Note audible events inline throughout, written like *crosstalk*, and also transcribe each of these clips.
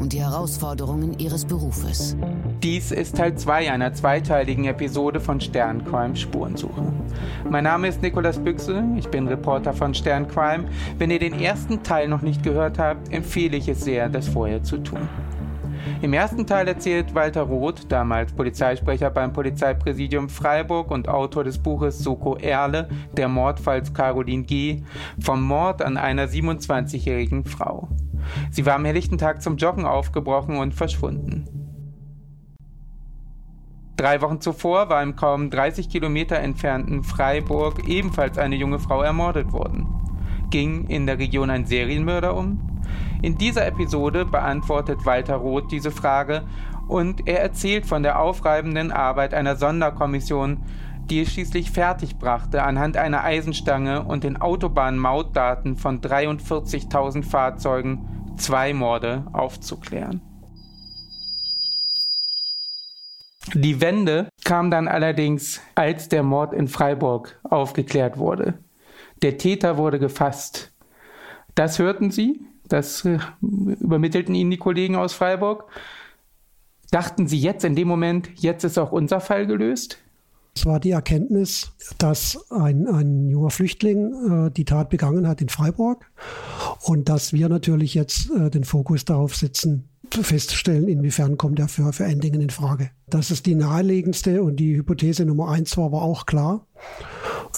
und die Herausforderungen ihres Berufes. Dies ist Teil 2 einer zweiteiligen Episode von Sterncrime Spurensuche. Mein Name ist Nikolas Büchse, ich bin Reporter von Sterncrime. Wenn ihr den ersten Teil noch nicht gehört habt, empfehle ich es sehr, das vorher zu tun. Im ersten Teil erzählt Walter Roth, damals Polizeisprecher beim Polizeipräsidium Freiburg und Autor des Buches Soko Erle, der Mordfalls Caroline G., vom Mord an einer 27-jährigen Frau. Sie war am helllichten Tag zum Joggen aufgebrochen und verschwunden. Drei Wochen zuvor war im kaum 30 Kilometer entfernten Freiburg ebenfalls eine junge Frau ermordet worden. Ging in der Region ein Serienmörder um? In dieser Episode beantwortet Walter Roth diese Frage und er erzählt von der aufreibenden Arbeit einer Sonderkommission, die es schließlich fertigbrachte, anhand einer Eisenstange und den Autobahnmautdaten von 43.000 Fahrzeugen zwei Morde aufzuklären. Die Wende kam dann allerdings, als der Mord in Freiburg aufgeklärt wurde. Der Täter wurde gefasst. Das hörten Sie, das äh, übermittelten Ihnen die Kollegen aus Freiburg. Dachten Sie jetzt in dem Moment, jetzt ist auch unser Fall gelöst? Es war die Erkenntnis, dass ein, ein junger Flüchtling äh, die Tat begangen hat in Freiburg und dass wir natürlich jetzt äh, den Fokus darauf setzen, festzustellen, inwiefern kommt er für, für Endingen in Frage. Das ist die naheliegendste und die Hypothese Nummer eins war aber auch klar.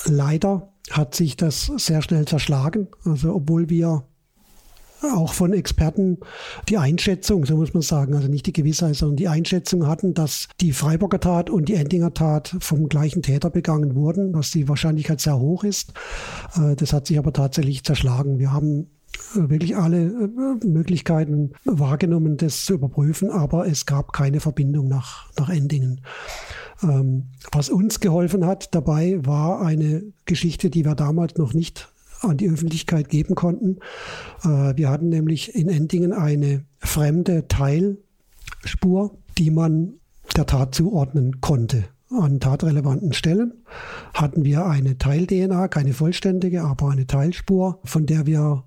Leider hat sich das sehr schnell zerschlagen. Also obwohl wir auch von Experten die Einschätzung, so muss man sagen, also nicht die Gewissheit, sondern die Einschätzung hatten, dass die Freiburger Tat und die Endinger Tat vom gleichen Täter begangen wurden, dass die Wahrscheinlichkeit sehr hoch ist. Äh, das hat sich aber tatsächlich zerschlagen. Wir haben äh, wirklich alle äh, Möglichkeiten wahrgenommen, das zu überprüfen, aber es gab keine Verbindung nach, nach Endingen. Ähm, was uns geholfen hat dabei, war eine Geschichte, die wir damals noch nicht an die Öffentlichkeit geben konnten. Äh, wir hatten nämlich in Endingen eine fremde Teilspur, die man der Tat zuordnen konnte. An tatrelevanten Stellen hatten wir eine Teil-DNA, keine vollständige, aber eine Teilspur, von der wir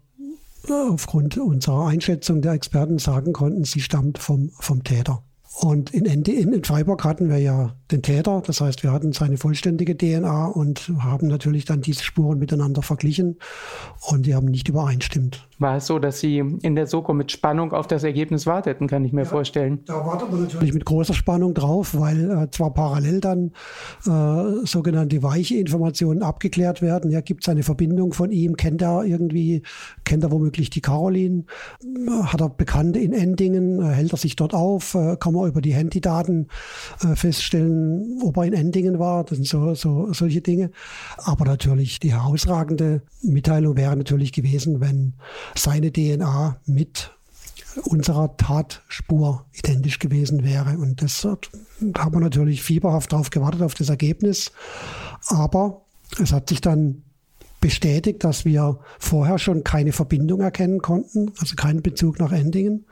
aufgrund unserer Einschätzung der Experten sagen konnten, sie stammt vom, vom Täter. Und in, in Freiburg hatten wir ja den Täter, das heißt, wir hatten seine vollständige DNA und haben natürlich dann diese Spuren miteinander verglichen und die haben nicht übereinstimmt. War es so, dass Sie in der Soko mit Spannung auf das Ergebnis warteten, kann ich mir ja, vorstellen? Da wartet man natürlich mit großer Spannung drauf, weil äh, zwar parallel dann äh, sogenannte weiche Informationen abgeklärt werden. Ja, gibt es eine Verbindung von ihm? Kennt er irgendwie, kennt er womöglich die Caroline? Hat er Bekannte in Endingen? Äh, hält er sich dort auf? Äh, kann man über die Handydaten äh, feststellen, ob er in Endingen war? Das sind so, so solche Dinge. Aber natürlich die herausragende Mitteilung wäre natürlich gewesen, wenn seine DNA mit unserer Tatspur identisch gewesen wäre. Und das haben wir natürlich fieberhaft darauf gewartet, auf das Ergebnis. Aber es hat sich dann bestätigt, dass wir vorher schon keine Verbindung erkennen konnten, also keinen Bezug nach Endingen.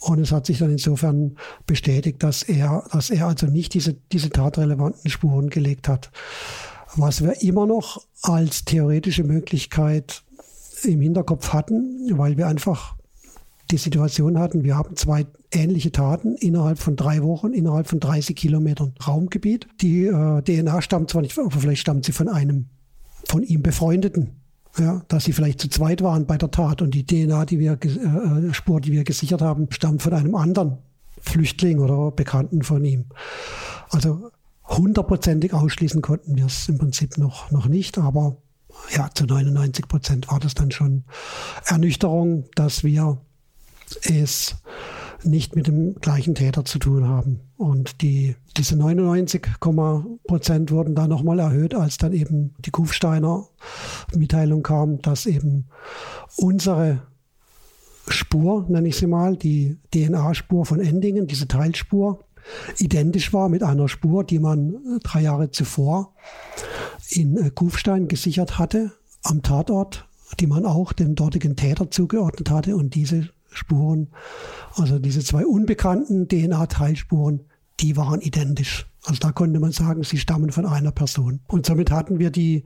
Und es hat sich dann insofern bestätigt, dass er, dass er also nicht diese, diese tatrelevanten Spuren gelegt hat. Was wir immer noch als theoretische Möglichkeit im Hinterkopf hatten, weil wir einfach die Situation hatten, wir haben zwei ähnliche Taten innerhalb von drei Wochen, innerhalb von 30 Kilometern Raumgebiet. Die äh, DNA stammt zwar nicht, aber vielleicht stammt sie von einem von ihm Befreundeten. Ja, dass sie vielleicht zu zweit waren bei der Tat und die DNA, die wir, äh, äh, Spur, die wir gesichert haben, stammt von einem anderen Flüchtling oder Bekannten von ihm. Also hundertprozentig ausschließen konnten wir es im Prinzip noch, noch nicht, aber ja, zu 99 Prozent war das dann schon Ernüchterung, dass wir es nicht mit dem gleichen Täter zu tun haben. Und die, diese 99 Prozent wurden dann nochmal erhöht, als dann eben die Kufsteiner Mitteilung kam, dass eben unsere Spur, nenne ich sie mal, die DNA-Spur von Endingen, diese Teilspur, identisch war mit einer Spur, die man äh, drei Jahre zuvor in äh, Kufstein gesichert hatte, am Tatort, die man auch dem dortigen Täter zugeordnet hatte. Und diese Spuren, also diese zwei unbekannten DNA-Teilspuren, die waren identisch. Also da konnte man sagen, sie stammen von einer Person. Und somit hatten wir die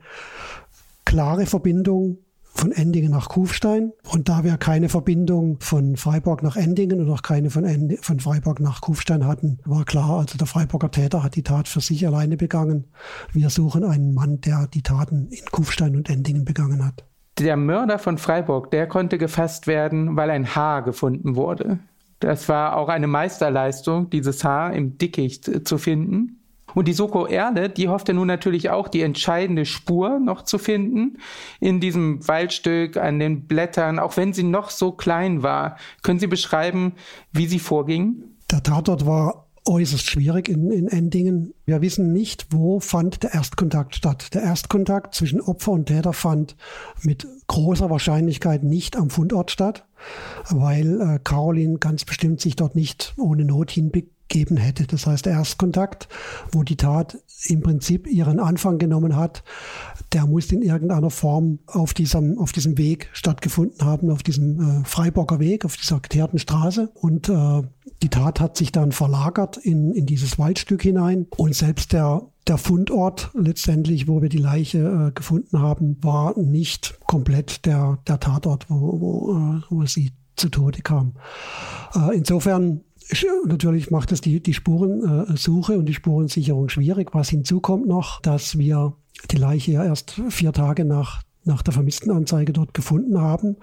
klare Verbindung von Endingen nach Kufstein. Und da wir keine Verbindung von Freiburg nach Endingen und auch keine von, End von Freiburg nach Kufstein hatten, war klar, also der Freiburger Täter hat die Tat für sich alleine begangen. Wir suchen einen Mann, der die Taten in Kufstein und Endingen begangen hat. Der Mörder von Freiburg, der konnte gefasst werden, weil ein Haar gefunden wurde. Das war auch eine Meisterleistung, dieses Haar im Dickicht zu finden. Und die Soko Erle, die hoffte nun natürlich auch, die entscheidende Spur noch zu finden in diesem Waldstück, an den Blättern, auch wenn sie noch so klein war. Können Sie beschreiben, wie sie vorging? Der Tatort war äußerst schwierig in, in Endingen. Wir wissen nicht, wo fand der Erstkontakt statt. Der Erstkontakt zwischen Opfer und Täter fand mit großer Wahrscheinlichkeit nicht am Fundort statt, weil äh, Caroline ganz bestimmt sich dort nicht ohne Not hinbegab geben hätte. Das heißt, der Erstkontakt, wo die Tat im Prinzip ihren Anfang genommen hat, der muss in irgendeiner Form auf diesem, auf diesem Weg stattgefunden haben, auf diesem äh, Freiburger Weg, auf dieser geteerten Straße. Und äh, die Tat hat sich dann verlagert in, in dieses Waldstück hinein. Und selbst der der Fundort letztendlich, wo wir die Leiche äh, gefunden haben, war nicht komplett der, der Tatort, wo, wo, äh, wo sie zu Tode kam. Äh, insofern Natürlich macht es die, die Spurensuche und die Spurensicherung schwierig. Was hinzukommt noch, dass wir die Leiche ja erst vier Tage nach, nach der Vermisstenanzeige dort gefunden haben.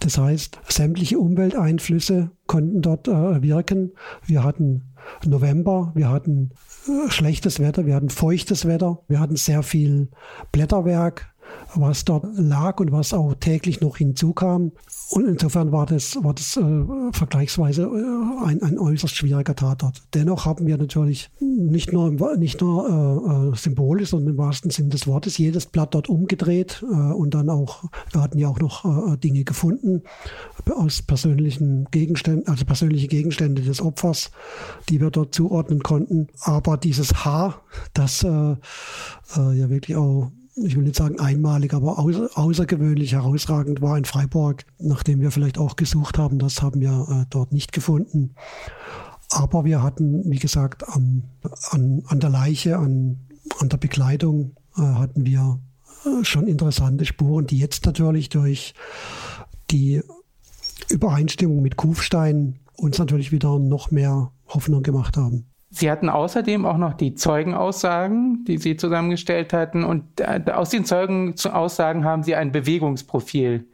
Das heißt, sämtliche Umwelteinflüsse konnten dort äh, wirken. Wir hatten November, wir hatten äh, schlechtes Wetter, wir hatten feuchtes Wetter, wir hatten sehr viel Blätterwerk, was dort lag und was auch täglich noch hinzukam. Und insofern war das, war das äh, vergleichsweise äh, ein, ein äußerst schwieriger Tatort. Dennoch haben wir natürlich nicht nur, nicht nur äh, äh, symbolisch, sondern im wahrsten Sinne des Wortes jedes Blatt dort umgedreht äh, und dann auch, wir hatten ja auch noch äh, Dinge gefunden aus persönlichen Gegenständen, also persönliche Gegenstände des Opfers, die wir dort zuordnen konnten. Aber dieses Haar, das ja wirklich auch ich will nicht sagen einmalig, aber außer, außergewöhnlich herausragend war in Freiburg, nachdem wir vielleicht auch gesucht haben. Das haben wir äh, dort nicht gefunden. Aber wir hatten, wie gesagt, am, an, an der Leiche, an, an der Bekleidung äh, hatten wir äh, schon interessante Spuren, die jetzt natürlich durch die Übereinstimmung mit Kufstein uns natürlich wieder noch mehr Hoffnung gemacht haben. Sie hatten außerdem auch noch die Zeugenaussagen, die Sie zusammengestellt hatten. Und äh, aus den Zeugenaussagen haben Sie ein Bewegungsprofil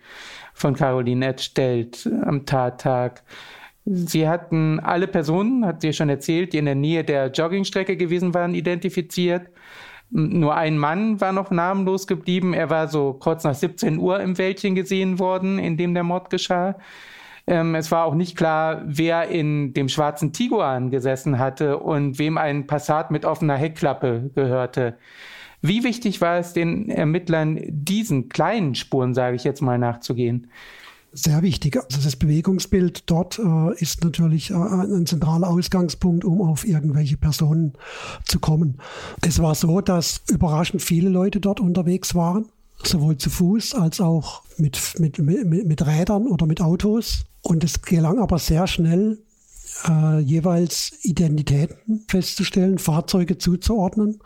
von Caroline erstellt am Tattag. Sie hatten alle Personen, hat sie schon erzählt, die in der Nähe der Joggingstrecke gewesen waren, identifiziert. Nur ein Mann war noch namenlos geblieben. Er war so kurz nach 17 Uhr im Wäldchen gesehen worden, in dem der Mord geschah. Ähm, es war auch nicht klar, wer in dem schwarzen Tiguan gesessen hatte und wem ein Passat mit offener Heckklappe gehörte. Wie wichtig war es den Ermittlern, diesen kleinen Spuren, sage ich jetzt mal, nachzugehen? Sehr wichtig. Also das Bewegungsbild dort äh, ist natürlich äh, ein zentraler Ausgangspunkt, um auf irgendwelche Personen zu kommen. Es war so, dass überraschend viele Leute dort unterwegs waren sowohl zu Fuß als auch mit, mit, mit, mit Rädern oder mit Autos. Und es gelang aber sehr schnell, äh, jeweils Identitäten festzustellen, Fahrzeuge zuzuordnen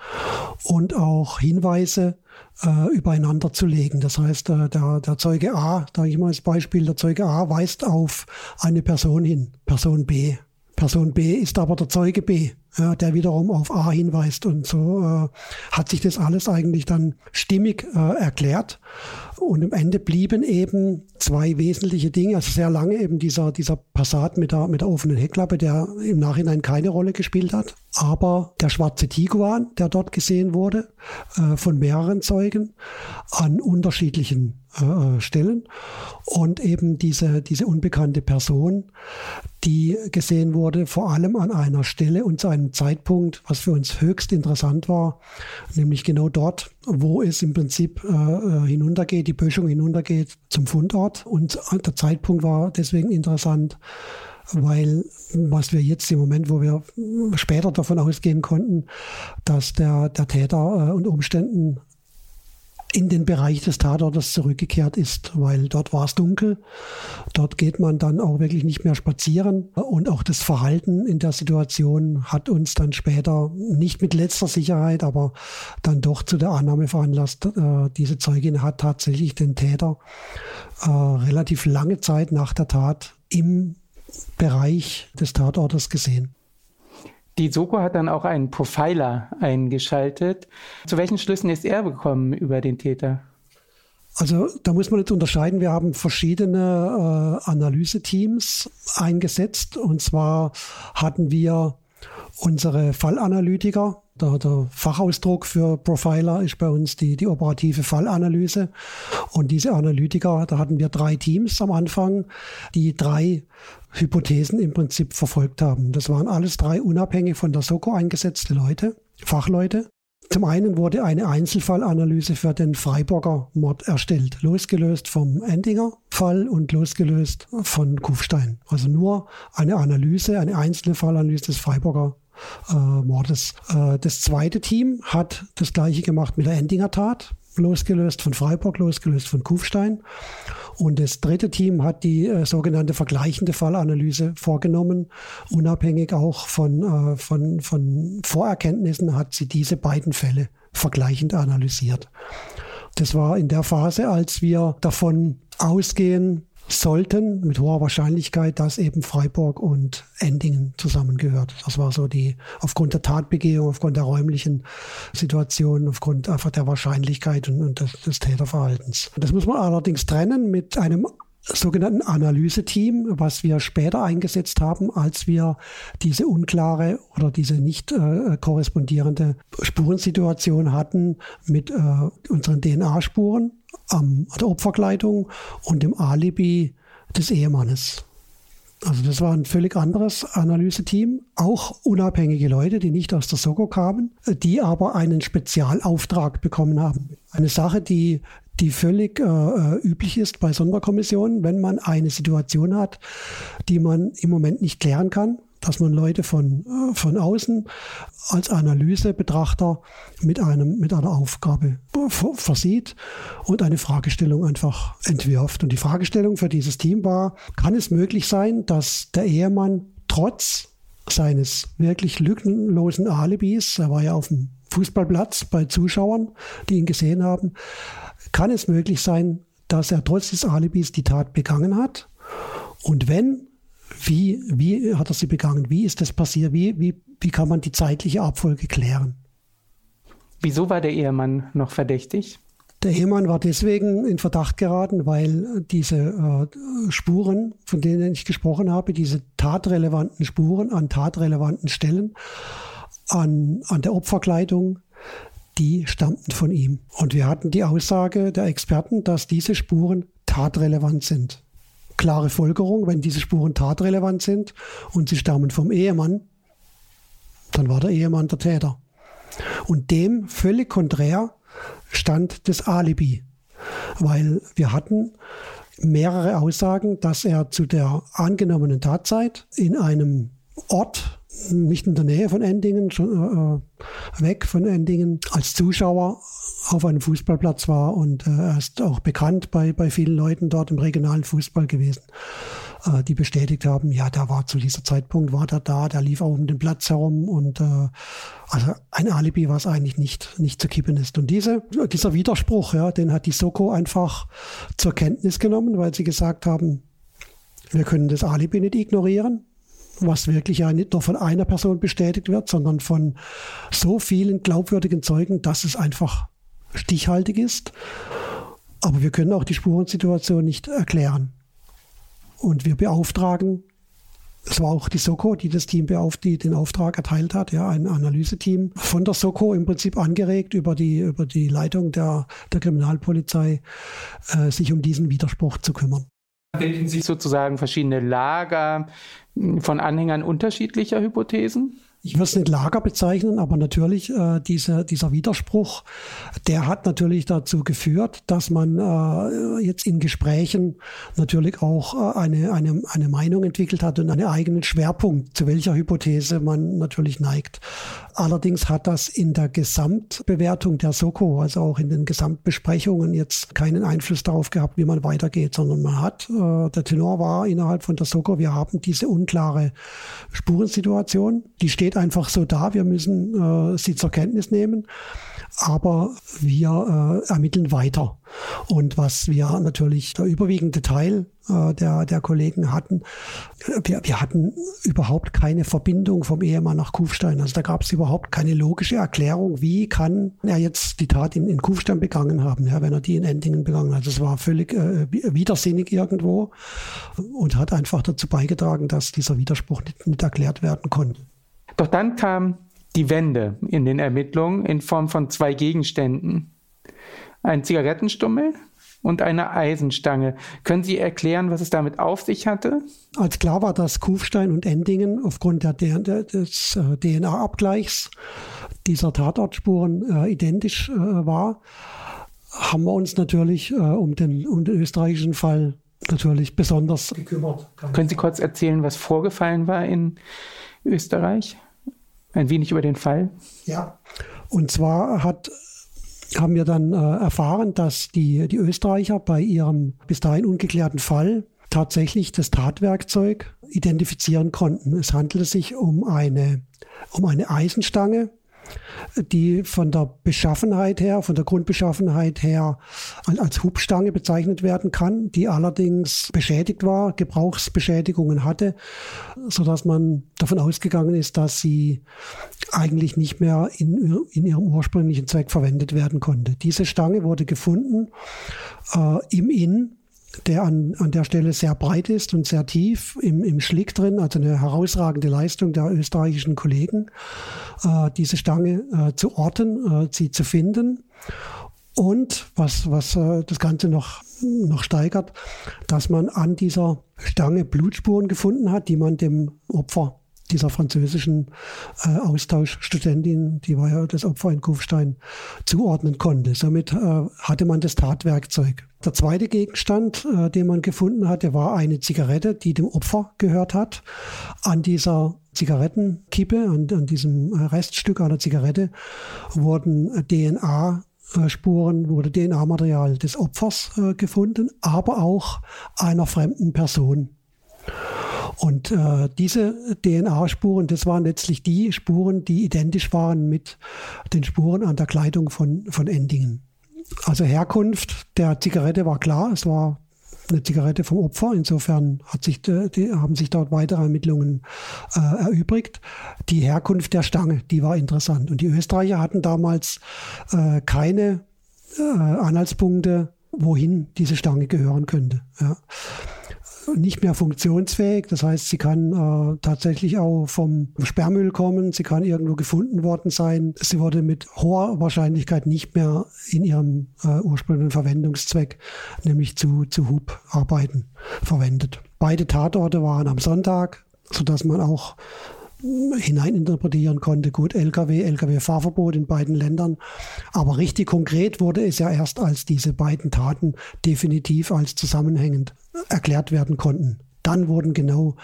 und auch Hinweise äh, übereinander zu legen. Das heißt, äh, der, der Zeuge A, da ich mal als Beispiel, der Zeuge A weist auf eine Person hin, Person B. Person B ist aber der Zeuge B ja, der wiederum auf A hinweist. Und so äh, hat sich das alles eigentlich dann stimmig äh, erklärt. Und am Ende blieben eben zwei wesentliche Dinge. Also sehr lange eben dieser, dieser Passat mit der, mit der offenen Heckklappe, der im Nachhinein keine Rolle gespielt hat. Aber der schwarze Tiguan, der dort gesehen wurde, äh, von mehreren Zeugen an unterschiedlichen äh, Stellen. Und eben diese, diese unbekannte Person, die gesehen wurde, vor allem an einer Stelle und zu einem Zeitpunkt, was für uns höchst interessant war, nämlich genau dort, wo es im Prinzip äh, äh hinuntergeht die Böschung hinuntergeht zum Fundort. Und der Zeitpunkt war deswegen interessant, weil was wir jetzt im Moment, wo wir später davon ausgehen konnten, dass der, der Täter äh, unter Umständen in den Bereich des Tatortes zurückgekehrt ist, weil dort war es dunkel. Dort geht man dann auch wirklich nicht mehr spazieren. Und auch das Verhalten in der Situation hat uns dann später nicht mit letzter Sicherheit, aber dann doch zu der Annahme veranlasst, äh, diese Zeugin hat tatsächlich den Täter äh, relativ lange Zeit nach der Tat im Bereich des Tatortes gesehen. Die Soko hat dann auch einen Profiler eingeschaltet. Zu welchen Schlüssen ist er gekommen über den Täter? Also da muss man jetzt unterscheiden. Wir haben verschiedene äh, Analyseteams eingesetzt. Und zwar hatten wir unsere Fallanalytiker, der, der, Fachausdruck für Profiler ist bei uns die, die operative Fallanalyse. Und diese Analytiker, da hatten wir drei Teams am Anfang, die drei Hypothesen im Prinzip verfolgt haben. Das waren alles drei unabhängig von der Soko eingesetzte Leute, Fachleute. Zum einen wurde eine Einzelfallanalyse für den Freiburger Mord erstellt, losgelöst vom Endinger Fall und losgelöst von Kufstein. Also nur eine Analyse, eine einzelne Fallanalyse des Freiburger äh, Mordes. Äh, das zweite Team hat das gleiche gemacht mit der Endinger Tat, losgelöst von Freiburg, losgelöst von Kufstein. Und das dritte Team hat die äh, sogenannte vergleichende Fallanalyse vorgenommen. Unabhängig auch von, äh, von, von Vorerkenntnissen hat sie diese beiden Fälle vergleichend analysiert. Das war in der Phase, als wir davon ausgehen, sollten mit hoher Wahrscheinlichkeit, dass eben Freiburg und Endingen zusammengehört. Das war so die, aufgrund der Tatbegehung, aufgrund der räumlichen Situation, aufgrund einfach der Wahrscheinlichkeit und, und des, des Täterverhaltens. Das muss man allerdings trennen mit einem sogenannten Analyseteam, was wir später eingesetzt haben, als wir diese unklare oder diese nicht äh, korrespondierende Spurensituation hatten mit äh, unseren DNA-Spuren ähm, der Opferkleidung und dem Alibi des Ehemannes. Also das war ein völlig anderes Analyseteam, auch unabhängige Leute, die nicht aus der Soko kamen, die aber einen Spezialauftrag bekommen haben. Eine Sache, die, die völlig äh, äh üblich ist bei Sonderkommissionen, wenn man eine Situation hat, die man im Moment nicht klären kann, dass man Leute von, äh, von außen als Analysebetrachter mit, einem, mit einer Aufgabe versieht und eine Fragestellung einfach entwirft. Und die Fragestellung für dieses Team war, kann es möglich sein, dass der Ehemann trotz seines wirklich lückenlosen Alibis, er war ja auf dem Fußballplatz bei Zuschauern, die ihn gesehen haben, kann es möglich sein, dass er trotz des Alibis die Tat begangen hat? Und wenn, wie, wie hat er sie begangen? Wie ist das passiert? Wie, wie, wie kann man die zeitliche Abfolge klären? Wieso war der Ehemann noch verdächtig? Der Ehemann war deswegen in Verdacht geraten, weil diese äh, Spuren, von denen ich gesprochen habe, diese tatrelevanten Spuren an tatrelevanten Stellen, an, an der Opferkleidung, die stammten von ihm. Und wir hatten die Aussage der Experten, dass diese Spuren tatrelevant sind klare Folgerung, wenn diese Spuren tatrelevant sind und sie stammen vom Ehemann, dann war der Ehemann der Täter. Und dem völlig konträr stand das Alibi, weil wir hatten mehrere Aussagen, dass er zu der angenommenen Tatzeit in einem Ort, nicht in der Nähe von Endingen, schon, äh, weg von Endingen, als Zuschauer auf einem Fußballplatz war und äh, er ist auch bekannt bei, bei vielen Leuten dort im regionalen Fußball gewesen, äh, die bestätigt haben, ja, der war zu dieser Zeitpunkt, war der da, der lief auch um den Platz herum und äh, also ein Alibi, was eigentlich nicht, nicht zu kippen ist. Und diese, dieser Widerspruch, ja, den hat die Soko einfach zur Kenntnis genommen, weil sie gesagt haben, wir können das Alibi nicht ignorieren was wirklich ja nicht nur von einer Person bestätigt wird, sondern von so vielen glaubwürdigen Zeugen, dass es einfach stichhaltig ist. Aber wir können auch die Spurensituation nicht erklären. Und wir beauftragen, es war auch die Soko, die das Team beauft, die den Auftrag erteilt hat, ja, ein Analyseteam von der Soko im Prinzip angeregt über die, über die Leitung der, der Kriminalpolizei, äh, sich um diesen Widerspruch zu kümmern. Bilden sich sozusagen verschiedene Lager von Anhängern unterschiedlicher Hypothesen? Ich würde es nicht Lager bezeichnen, aber natürlich äh, diese, dieser Widerspruch, der hat natürlich dazu geführt, dass man äh, jetzt in Gesprächen natürlich auch äh, eine, eine, eine Meinung entwickelt hat und einen eigenen Schwerpunkt, zu welcher Hypothese man natürlich neigt. Allerdings hat das in der Gesamtbewertung der Soko, also auch in den Gesamtbesprechungen jetzt keinen Einfluss darauf gehabt, wie man weitergeht, sondern man hat, äh, der Tenor war innerhalb von der Soko, wir haben diese unklare Spurensituation, die steht einfach so da, wir müssen äh, sie zur Kenntnis nehmen aber wir äh, ermitteln weiter. Und was wir natürlich der überwiegende Teil äh, der, der Kollegen hatten, wir, wir hatten überhaupt keine Verbindung vom Ehemann nach Kufstein. Also da gab es überhaupt keine logische Erklärung, wie kann er jetzt die Tat in, in Kufstein begangen haben, ja, wenn er die in Endingen begangen hat. Das war völlig äh, widersinnig irgendwo und hat einfach dazu beigetragen, dass dieser Widerspruch nicht, nicht erklärt werden konnte. Doch dann kam die Wende in den Ermittlungen in Form von zwei Gegenständen. Ein Zigarettenstummel und eine Eisenstange. Können Sie erklären, was es damit auf sich hatte? Als klar war, dass Kufstein und Endingen aufgrund der, der, des äh, DNA-Abgleichs dieser Tatortspuren äh, identisch äh, war, haben wir uns natürlich äh, um, den, um den österreichischen Fall natürlich besonders gekümmert. Können Sie kurz erzählen, was vorgefallen war in Österreich? Ein wenig über den Fall? Ja, und zwar hat haben wir dann äh, erfahren, dass die, die Österreicher bei ihrem bis dahin ungeklärten Fall tatsächlich das Tatwerkzeug identifizieren konnten. Es handelte sich um eine, um eine Eisenstange, die von der Beschaffenheit her, von der Grundbeschaffenheit her als Hubstange bezeichnet werden kann, die allerdings beschädigt war, Gebrauchsbeschädigungen hatte, so dass man davon ausgegangen ist, dass sie eigentlich nicht mehr in, in ihrem ursprünglichen Zweck verwendet werden konnte. Diese Stange wurde gefunden äh, im Inn der an, an der Stelle sehr breit ist und sehr tief im, im Schlick drin, also eine herausragende Leistung der österreichischen Kollegen, äh, diese Stange äh, zu orten, äh, sie zu finden. Und was, was äh, das Ganze noch, noch steigert, dass man an dieser Stange Blutspuren gefunden hat, die man dem Opfer dieser französischen äh, Austauschstudentin, die war ja das Opfer in Kufstein, zuordnen konnte. Somit äh, hatte man das Tatwerkzeug. Der zweite Gegenstand, äh, den man gefunden hatte, war eine Zigarette, die dem Opfer gehört hat. An dieser Zigarettenkippe, an, an diesem äh, Reststück einer Zigarette, wurden DNA Spuren wurde DNA-Material des Opfers äh, gefunden, aber auch einer fremden Person. Und äh, diese DNA-Spuren, das waren letztlich die Spuren, die identisch waren mit den Spuren an der Kleidung von, von Endingen. Also Herkunft der Zigarette war klar, es war eine Zigarette vom Opfer. Insofern hat sich, äh, die, haben sich dort weitere Ermittlungen äh, erübrigt. Die Herkunft der Stange, die war interessant. Und die Österreicher hatten damals äh, keine äh, Anhaltspunkte, wohin diese Stange gehören könnte. Ja nicht mehr funktionsfähig. Das heißt, sie kann äh, tatsächlich auch vom Sperrmüll kommen. Sie kann irgendwo gefunden worden sein. Sie wurde mit hoher Wahrscheinlichkeit nicht mehr in ihrem äh, ursprünglichen Verwendungszweck, nämlich zu, zu Hubarbeiten verwendet. Beide Tatorte waren am Sonntag, sodass man auch hineininterpretieren konnte. Gut, Lkw, Lkw-Fahrverbot in beiden Ländern. Aber richtig konkret wurde es ja erst, als diese beiden Taten definitiv als zusammenhängend erklärt werden konnten. Dann wurden genau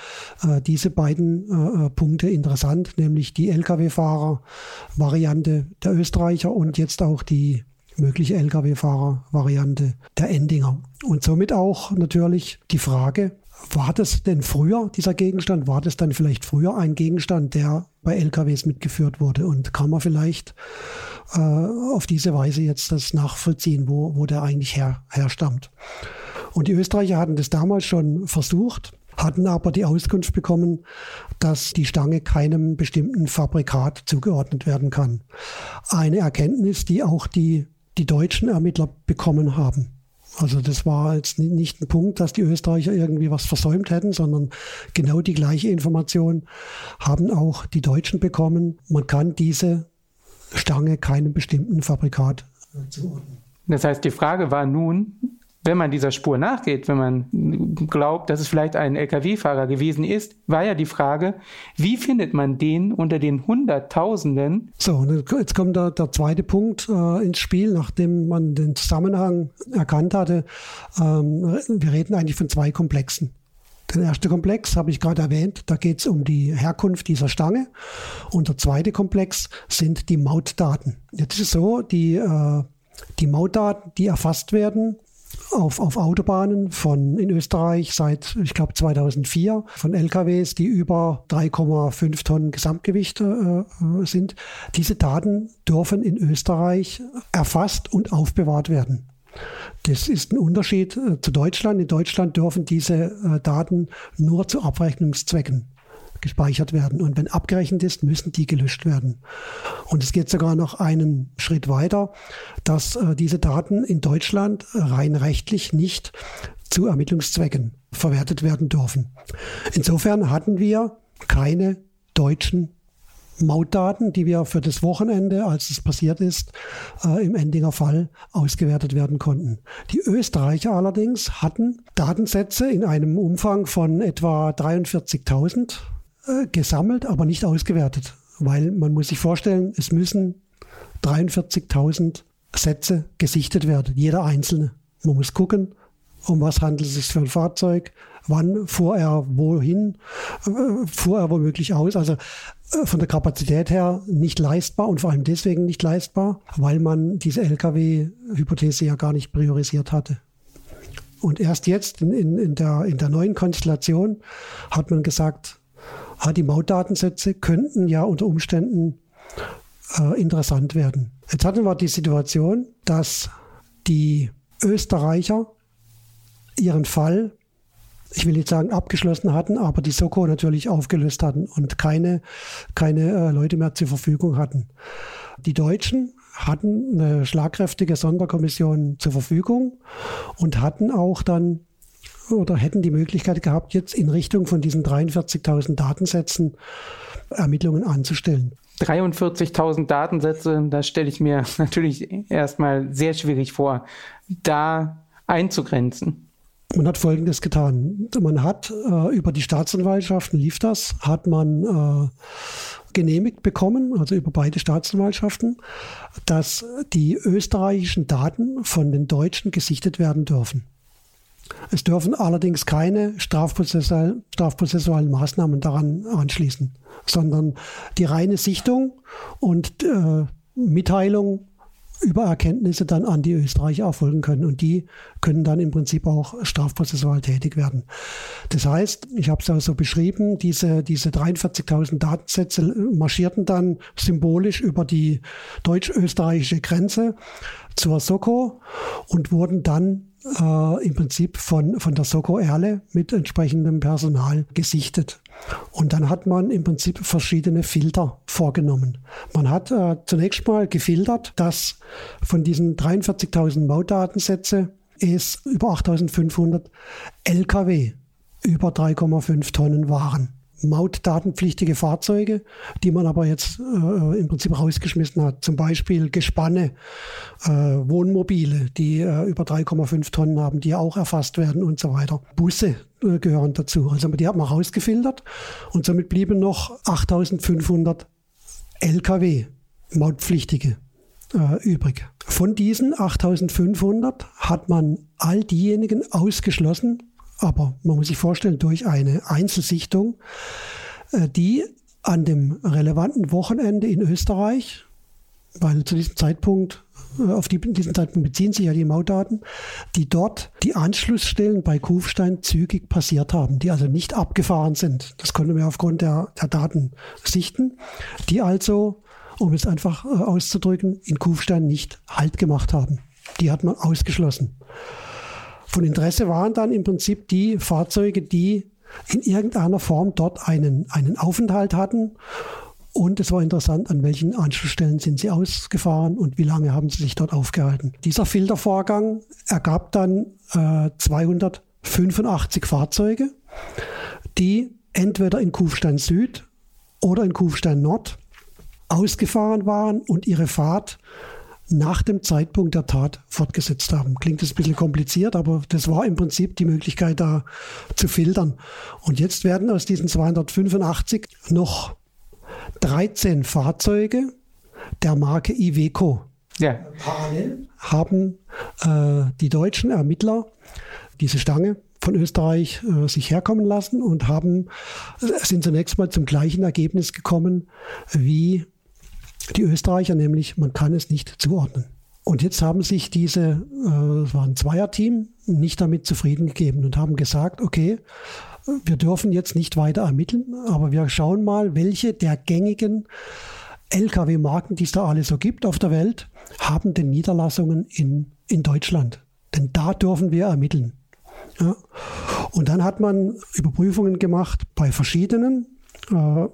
äh, diese beiden äh, äh Punkte interessant, nämlich die Lkw-Fahrer-Variante der Österreicher und jetzt auch die mögliche Lkw-Fahrer-Variante der Endinger. Und somit auch natürlich die Frage, war das denn früher, dieser Gegenstand, war das dann vielleicht früher ein Gegenstand, der bei LKWs mitgeführt wurde? Und kann man vielleicht äh, auf diese Weise jetzt das nachvollziehen, wo, wo der eigentlich her, herstammt? Und die Österreicher hatten das damals schon versucht, hatten aber die Auskunft bekommen, dass die Stange keinem bestimmten Fabrikat zugeordnet werden kann. Eine Erkenntnis, die auch die, die deutschen Ermittler bekommen haben. Also das war jetzt nicht ein Punkt, dass die Österreicher irgendwie was versäumt hätten, sondern genau die gleiche Information haben auch die Deutschen bekommen. Man kann diese Stange keinem bestimmten Fabrikat zuordnen. Das heißt, die Frage war nun, wenn man dieser Spur nachgeht, wenn man glaubt, dass es vielleicht ein Lkw-Fahrer gewesen ist, war ja die Frage, wie findet man den unter den Hunderttausenden? So, jetzt kommt der, der zweite Punkt äh, ins Spiel, nachdem man den Zusammenhang erkannt hatte. Ähm, wir reden eigentlich von zwei Komplexen. Der erste Komplex habe ich gerade erwähnt, da geht es um die Herkunft dieser Stange. Und der zweite Komplex sind die Mautdaten. Jetzt ist es so, die, äh, die Mautdaten, die erfasst werden, auf, auf Autobahnen von in Österreich seit, ich glaube, 2004 von LKWs, die über 3,5 Tonnen Gesamtgewicht äh, sind. Diese Daten dürfen in Österreich erfasst und aufbewahrt werden. Das ist ein Unterschied äh, zu Deutschland. In Deutschland dürfen diese äh, Daten nur zu Abrechnungszwecken gespeichert werden. Und wenn abgerechnet ist, müssen die gelöscht werden. Und es geht sogar noch einen Schritt weiter, dass äh, diese Daten in Deutschland rein rechtlich nicht zu Ermittlungszwecken verwertet werden dürfen. Insofern hatten wir keine deutschen Mautdaten, die wir für das Wochenende, als es passiert ist, äh, im Endinger Fall ausgewertet werden konnten. Die Österreicher allerdings hatten Datensätze in einem Umfang von etwa 43.000 äh, gesammelt, aber nicht ausgewertet. Weil man muss sich vorstellen, es müssen 43.000 Sätze gesichtet werden, jeder einzelne. Man muss gucken, um was handelt es sich für ein Fahrzeug, wann fuhr er wohin, äh, fuhr er womöglich aus. Also äh, von der Kapazität her nicht leistbar und vor allem deswegen nicht leistbar, weil man diese Lkw-Hypothese ja gar nicht priorisiert hatte. Und erst jetzt in, in, in, der, in der neuen Konstellation hat man gesagt, die Mautdatensätze könnten ja unter Umständen äh, interessant werden. Jetzt hatten wir die Situation, dass die Österreicher ihren Fall, ich will nicht sagen abgeschlossen hatten, aber die Soko natürlich aufgelöst hatten und keine, keine äh, Leute mehr zur Verfügung hatten. Die Deutschen hatten eine schlagkräftige Sonderkommission zur Verfügung und hatten auch dann oder hätten die Möglichkeit gehabt, jetzt in Richtung von diesen 43.000 Datensätzen Ermittlungen anzustellen. 43.000 Datensätze, das stelle ich mir *laughs* natürlich erstmal sehr schwierig vor, da einzugrenzen. Man hat Folgendes getan. Man hat äh, über die Staatsanwaltschaften, lief das, hat man äh, genehmigt bekommen, also über beide Staatsanwaltschaften, dass die österreichischen Daten von den Deutschen gesichtet werden dürfen. Es dürfen allerdings keine strafprozessual, strafprozessualen Maßnahmen daran anschließen, sondern die reine Sichtung und äh, Mitteilung über Erkenntnisse dann an die Österreicher erfolgen können. Und die können dann im Prinzip auch strafprozessual tätig werden. Das heißt, ich habe es auch so beschrieben, diese, diese 43.000 Datensätze marschierten dann symbolisch über die deutsch-österreichische Grenze zur Soko und wurden dann äh, im Prinzip von, von der Soko Erle mit entsprechendem Personal gesichtet. Und dann hat man im Prinzip verschiedene Filter vorgenommen. Man hat äh, zunächst mal gefiltert, dass von diesen 43.000 Mautdatensätze es über 8.500 Lkw über 3,5 Tonnen waren. Mautdatenpflichtige Fahrzeuge, die man aber jetzt äh, im Prinzip rausgeschmissen hat. Zum Beispiel Gespanne, äh, Wohnmobile, die äh, über 3,5 Tonnen haben, die auch erfasst werden und so weiter. Busse äh, gehören dazu. Also die hat man rausgefiltert und somit blieben noch 8500 Lkw, Mautpflichtige, äh, übrig. Von diesen 8500 hat man all diejenigen ausgeschlossen, aber man muss sich vorstellen, durch eine Einzelsichtung, äh, die an dem relevanten Wochenende in Österreich, weil zu diesem Zeitpunkt, äh, auf die, diesen Zeitpunkt beziehen sich ja die Mautdaten, die dort die Anschlussstellen bei Kufstein zügig passiert haben, die also nicht abgefahren sind. Das konnten wir aufgrund der, der Daten sichten, die also, um es einfach äh, auszudrücken, in Kufstein nicht Halt gemacht haben. Die hat man ausgeschlossen. Von Interesse waren dann im Prinzip die Fahrzeuge, die in irgendeiner Form dort einen, einen Aufenthalt hatten. Und es war interessant, an welchen Anschlussstellen sind sie ausgefahren und wie lange haben sie sich dort aufgehalten. Dieser Filtervorgang ergab dann äh, 285 Fahrzeuge, die entweder in Kufstein Süd oder in Kufstein Nord ausgefahren waren und ihre Fahrt nach dem Zeitpunkt der Tat fortgesetzt haben. Klingt jetzt ein bisschen kompliziert, aber das war im Prinzip die Möglichkeit, da zu filtern. Und jetzt werden aus diesen 285 noch 13 Fahrzeuge der Marke Iveco. Ja. Parallel haben äh, die deutschen Ermittler diese Stange von Österreich äh, sich herkommen lassen und haben, äh, sind zunächst mal zum gleichen Ergebnis gekommen wie die Österreicher, nämlich man kann es nicht zuordnen. Und jetzt haben sich diese, äh, es war ein Zweierteam, nicht damit zufrieden gegeben und haben gesagt, okay, wir dürfen jetzt nicht weiter ermitteln, aber wir schauen mal, welche der gängigen Lkw-Marken, die es da alle so gibt auf der Welt, haben denn Niederlassungen in, in Deutschland. Denn da dürfen wir ermitteln. Ja. Und dann hat man Überprüfungen gemacht bei verschiedenen. Äh,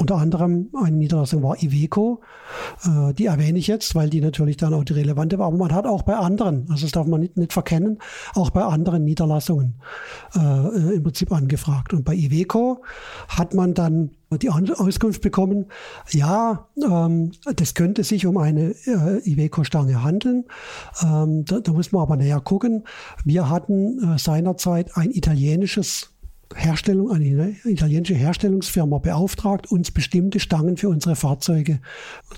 unter anderem eine Niederlassung war Iveco. Äh, die erwähne ich jetzt, weil die natürlich dann auch die relevante war. Aber man hat auch bei anderen, also das darf man nicht, nicht verkennen, auch bei anderen Niederlassungen äh, im Prinzip angefragt. Und bei Iveco hat man dann die Auskunft bekommen, ja, ähm, das könnte sich um eine äh, Iveco-Stange handeln. Ähm, da, da, muss man aber näher gucken. Wir hatten äh, seinerzeit ein italienisches Herstellung, eine italienische Herstellungsfirma beauftragt, uns bestimmte Stangen für unsere Fahrzeuge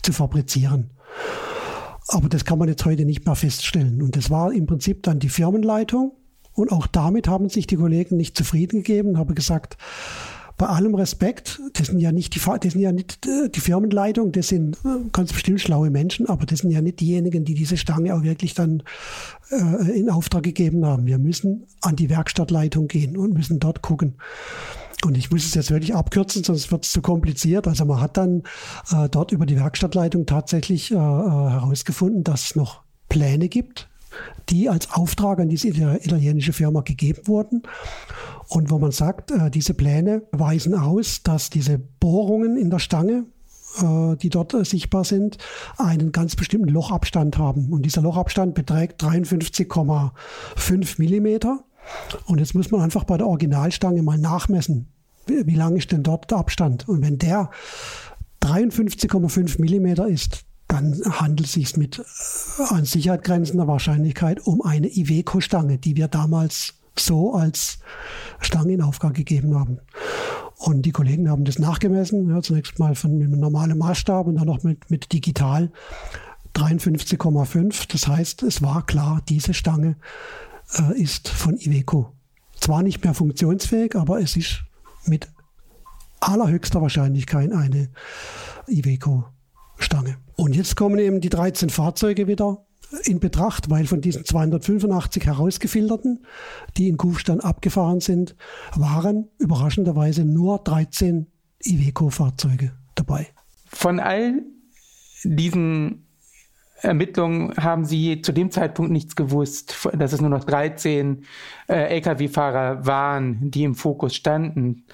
zu fabrizieren. Aber das kann man jetzt heute nicht mehr feststellen. Und das war im Prinzip dann die Firmenleitung. Und auch damit haben sich die Kollegen nicht zufrieden gegeben und haben gesagt, bei allem Respekt, das sind ja nicht die, das sind ja nicht äh, die Firmenleitung, das sind äh, ganz bestimmt schlaue Menschen, aber das sind ja nicht diejenigen, die diese Stange auch wirklich dann äh, in Auftrag gegeben haben. Wir müssen an die Werkstattleitung gehen und müssen dort gucken. Und ich muss es jetzt wirklich abkürzen, sonst wird es zu kompliziert. Also man hat dann äh, dort über die Werkstattleitung tatsächlich äh, äh herausgefunden, dass es noch Pläne gibt, die als Auftrag an diese italienische Firma gegeben wurden. Und wo man sagt, äh, diese Pläne weisen aus, dass diese Bohrungen in der Stange, äh, die dort äh, sichtbar sind, einen ganz bestimmten Lochabstand haben. Und dieser Lochabstand beträgt 53,5 Millimeter. Und jetzt muss man einfach bei der Originalstange mal nachmessen, wie lang ist denn dort der Abstand. Und wenn der 53,5 Millimeter ist, dann handelt es sich mit an Sicherheit grenzender Wahrscheinlichkeit um eine Iveco-Stange, die wir damals so als Stange in Aufgabe gegeben haben. Und die Kollegen haben das nachgemessen, ja, zunächst mal von mit einem normalen Maßstab und dann noch mit, mit digital 53,5. Das heißt, es war klar, diese Stange äh, ist von Iveco. Zwar nicht mehr funktionsfähig, aber es ist mit allerhöchster Wahrscheinlichkeit eine Iveco-Stange. Und jetzt kommen eben die 13 Fahrzeuge wieder in Betracht, weil von diesen 285 herausgefilterten, die in Kufstein abgefahren sind, waren überraschenderweise nur 13 Iveco-Fahrzeuge dabei. Von all diesen Ermittlungen haben Sie zu dem Zeitpunkt nichts gewusst, dass es nur noch 13 äh, Lkw-Fahrer waren, die im Fokus standen.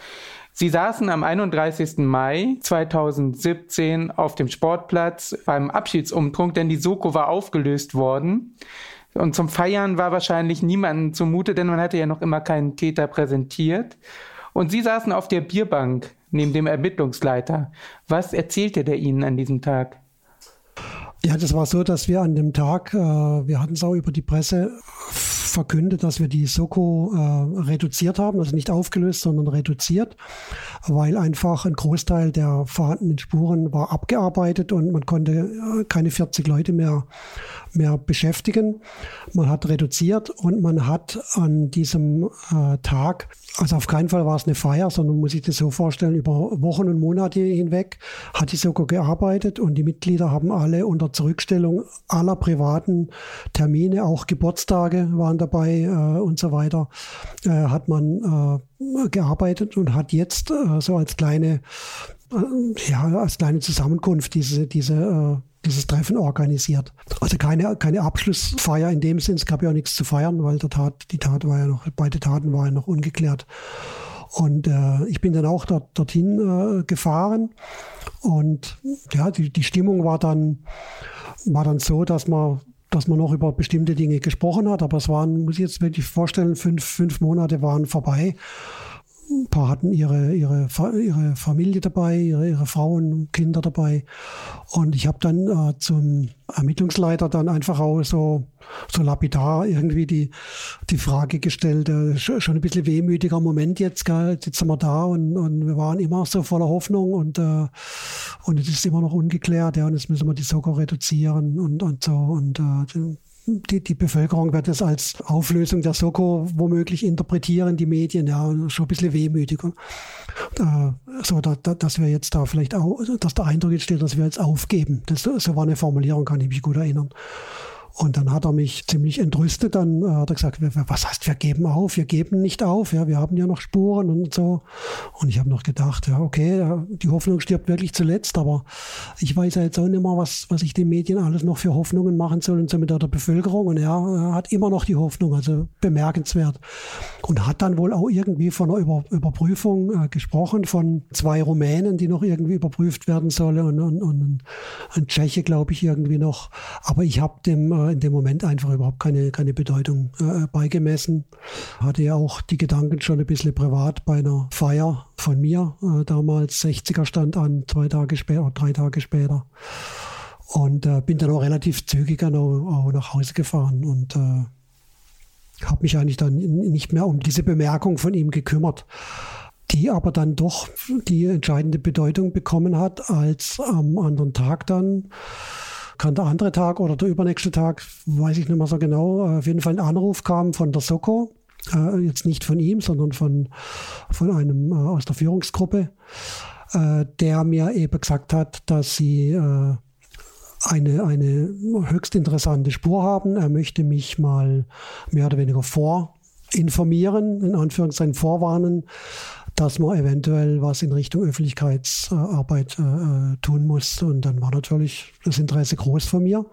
Sie saßen am 31. Mai 2017 auf dem Sportplatz beim Abschiedsumtrunk, denn die Soko war aufgelöst worden. Und zum Feiern war wahrscheinlich niemandem zumute, denn man hatte ja noch immer keinen Täter präsentiert. Und Sie saßen auf der Bierbank neben dem Ermittlungsleiter. Was erzählte der Ihnen an diesem Tag? Ja, das war so, dass wir an dem Tag, äh, wir hatten es auch über die Presse verkündet, dass wir die Soko äh, reduziert haben, also nicht aufgelöst, sondern reduziert, weil einfach ein Großteil der vorhandenen Spuren war abgearbeitet und man konnte äh, keine 40 Leute mehr, mehr beschäftigen. Man hat reduziert und man hat an diesem äh, Tag also auf keinen Fall war es eine Feier, sondern muss ich das so vorstellen, über Wochen und Monate hinweg hat die Soko gearbeitet und die Mitglieder haben alle unter Zurückstellung aller privaten Termine, auch Geburtstage waren dabei äh, und so weiter, äh, hat man äh, gearbeitet und hat jetzt äh, so als kleine, äh, ja, als kleine Zusammenkunft diese, diese äh, dieses Treffen organisiert. Also keine, keine Abschlussfeier in dem Sinn. Es gab ja auch nichts zu feiern, weil der Tat, die Tat war ja noch, beide Taten waren ja noch ungeklärt. Und äh, ich bin dann auch dort, dorthin äh, gefahren. Und ja, die, die Stimmung war dann, war dann so, dass man dass man noch über bestimmte Dinge gesprochen hat, aber es waren, muss ich jetzt wirklich vorstellen, fünf, fünf Monate waren vorbei ein paar hatten ihre, ihre, ihre Familie dabei, ihre, ihre Frauen, Kinder dabei. Und ich habe dann äh, zum Ermittlungsleiter dann einfach auch so, so lapidar irgendwie die, die Frage gestellt, äh, schon ein bisschen wehmütiger Moment jetzt, gell? jetzt sitzen wir da und, und wir waren immer so voller Hoffnung und, äh, und es ist immer noch ungeklärt, ja, und jetzt müssen wir die Soko reduzieren und, und so. Und äh, die, die Bevölkerung wird es als Auflösung der Soko womöglich interpretieren, die Medien, ja, schon ein bisschen wehmütig. Äh, so, da, da, dass wir jetzt da vielleicht auch, dass der Eindruck entsteht, dass wir jetzt aufgeben. Das, so war eine Formulierung, kann ich mich gut erinnern. Und dann hat er mich ziemlich entrüstet. Dann äh, hat er gesagt, was heißt, wir geben auf? Wir geben nicht auf. Ja, wir haben ja noch Spuren und so. Und ich habe noch gedacht, ja, okay, die Hoffnung stirbt wirklich zuletzt. Aber ich weiß ja jetzt auch nicht mehr, was, was ich den Medien alles noch für Hoffnungen machen soll und so mit der Bevölkerung. Und er, er hat immer noch die Hoffnung, also bemerkenswert. Und hat dann wohl auch irgendwie von einer Über Überprüfung äh, gesprochen, von zwei Rumänen, die noch irgendwie überprüft werden sollen und, und, und ein Tscheche, glaube ich, irgendwie noch. Aber ich habe dem äh, in dem Moment einfach überhaupt keine, keine Bedeutung äh, beigemessen. Hatte ja auch die Gedanken schon ein bisschen privat bei einer Feier von mir, äh, damals 60er stand an, zwei Tage später, drei Tage später. Und äh, bin dann auch relativ zügig auch, auch nach Hause gefahren und äh, habe mich eigentlich dann nicht mehr um diese Bemerkung von ihm gekümmert die aber dann doch die entscheidende Bedeutung bekommen hat, als am anderen Tag dann kann der andere Tag oder der übernächste Tag, weiß ich nicht mehr so genau, auf jeden Fall ein Anruf kam von der Soko. Äh, jetzt nicht von ihm, sondern von, von einem äh, aus der Führungsgruppe, äh, der mir eben gesagt hat, dass sie äh, eine, eine höchst interessante Spur haben. Er möchte mich mal mehr oder weniger vorinformieren, in Anführungszeichen vorwarnen, dass man eventuell was in Richtung Öffentlichkeitsarbeit äh, äh, tun muss. Und dann war natürlich das Interesse groß von mir.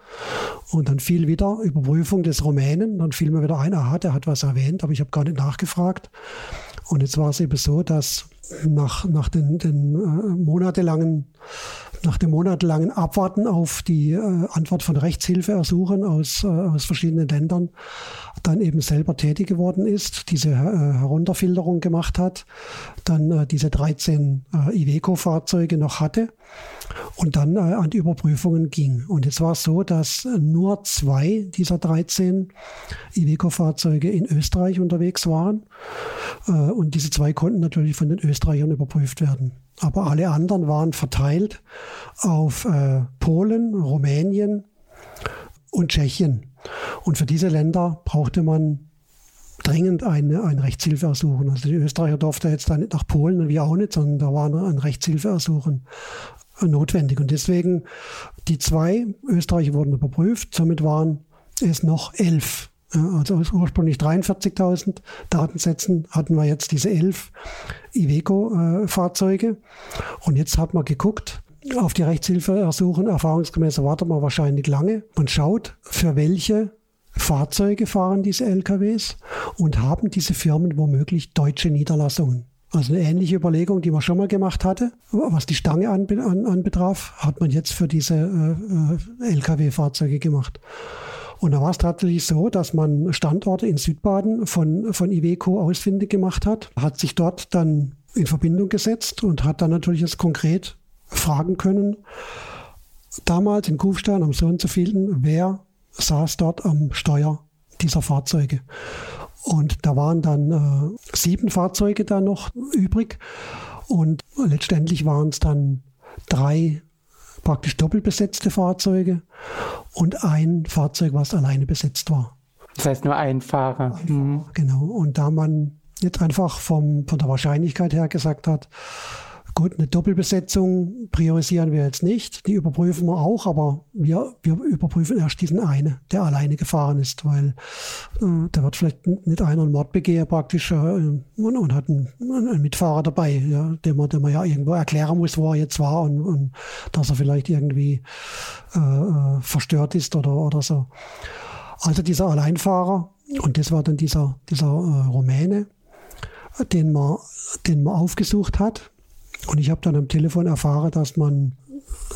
Und dann fiel wieder Überprüfung des Rumänen. Dann fiel mir wieder ein, aha, der hat was erwähnt, aber ich habe gar nicht nachgefragt. Und jetzt war es eben so, dass nach, nach den, den äh, monatelangen, nach dem monatelangen Abwarten auf die äh, Antwort von Rechtshilfeersuchen aus, äh, aus verschiedenen Ländern dann eben selber tätig geworden ist, diese äh, Herunterfilterung gemacht hat, dann äh, diese 13 äh, Iveco-Fahrzeuge noch hatte und dann an die Überprüfungen ging. Und jetzt war es so, dass nur zwei dieser 13 Iveco-Fahrzeuge in Österreich unterwegs waren. Und diese zwei konnten natürlich von den Österreichern überprüft werden. Aber alle anderen waren verteilt auf Polen, Rumänien und Tschechien. Und für diese Länder brauchte man dringend eine, ein Rechtshilfeersuchen. Also die Österreicher durften jetzt da nicht nach Polen und wir auch nicht, sondern da war ein Rechtshilfeersuchen notwendig. Und deswegen die zwei Österreicher wurden überprüft. Somit waren es noch elf. Also aus ursprünglich 43.000 Datensätzen hatten wir jetzt diese elf Iveco-Fahrzeuge. Und jetzt hat man geguckt, auf die Rechtshilfe ersuchen. Erfahrungsgemäß wartet man wahrscheinlich lange. Man schaut, für welche Fahrzeuge fahren diese LKWs und haben diese Firmen womöglich deutsche Niederlassungen. Also eine ähnliche Überlegung, die man schon mal gemacht hatte, was die Stange anbetraf, an, an hat man jetzt für diese äh, äh Lkw-Fahrzeuge gemacht. Und da war es tatsächlich so, dass man Standorte in Südbaden von, von Iveco ausfindig gemacht hat, hat sich dort dann in Verbindung gesetzt und hat dann natürlich jetzt konkret fragen können, damals in Kufstein am so und so vielen, wer saß dort am Steuer dieser Fahrzeuge. Und da waren dann äh, sieben Fahrzeuge da noch übrig. Und letztendlich waren es dann drei praktisch doppelt besetzte Fahrzeuge und ein Fahrzeug, was alleine besetzt war. Das heißt nur ein Fahrer. Ein Fahrer mhm. Genau. Und da man jetzt einfach vom, von der Wahrscheinlichkeit her gesagt hat, Gut, eine Doppelbesetzung priorisieren wir jetzt nicht. Die überprüfen wir auch, aber wir, wir überprüfen erst diesen einen, der alleine gefahren ist, weil äh, da wird vielleicht nicht einer einen Mord begehen praktisch äh, und, und, hat einen, einen, Mitfahrer dabei, ja, dem, man, dem man ja irgendwo erklären muss, wo er jetzt war und, und dass er vielleicht irgendwie äh, äh verstört ist oder, oder so. Also dieser Alleinfahrer, und das war dann dieser, dieser äh, Rumäne, den man, den man aufgesucht hat und ich habe dann am Telefon erfahren, dass man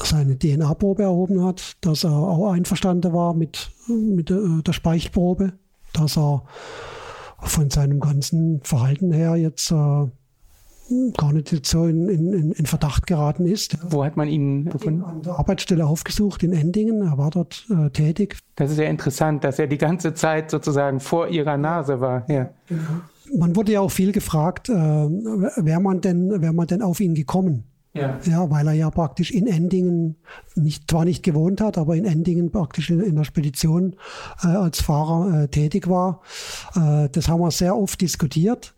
seine DNA-Probe erhoben hat, dass er auch einverstanden war mit, mit der, der Speichelprobe, dass er von seinem ganzen Verhalten her jetzt äh, gar nicht so in, in, in Verdacht geraten ist. Wo hat man ihn gefunden? An der Arbeitsstelle aufgesucht in Endingen. Er war dort äh, tätig. Das ist ja interessant, dass er die ganze Zeit sozusagen vor ihrer Nase war. Ja. Genau. Man wurde ja auch viel gefragt, äh, wäre man denn, wäre man denn auf ihn gekommen? Ja. ja, weil er ja praktisch in Endingen nicht, zwar nicht gewohnt hat, aber in Endingen praktisch in, in der Spedition äh, als Fahrer äh, tätig war. Äh, das haben wir sehr oft diskutiert.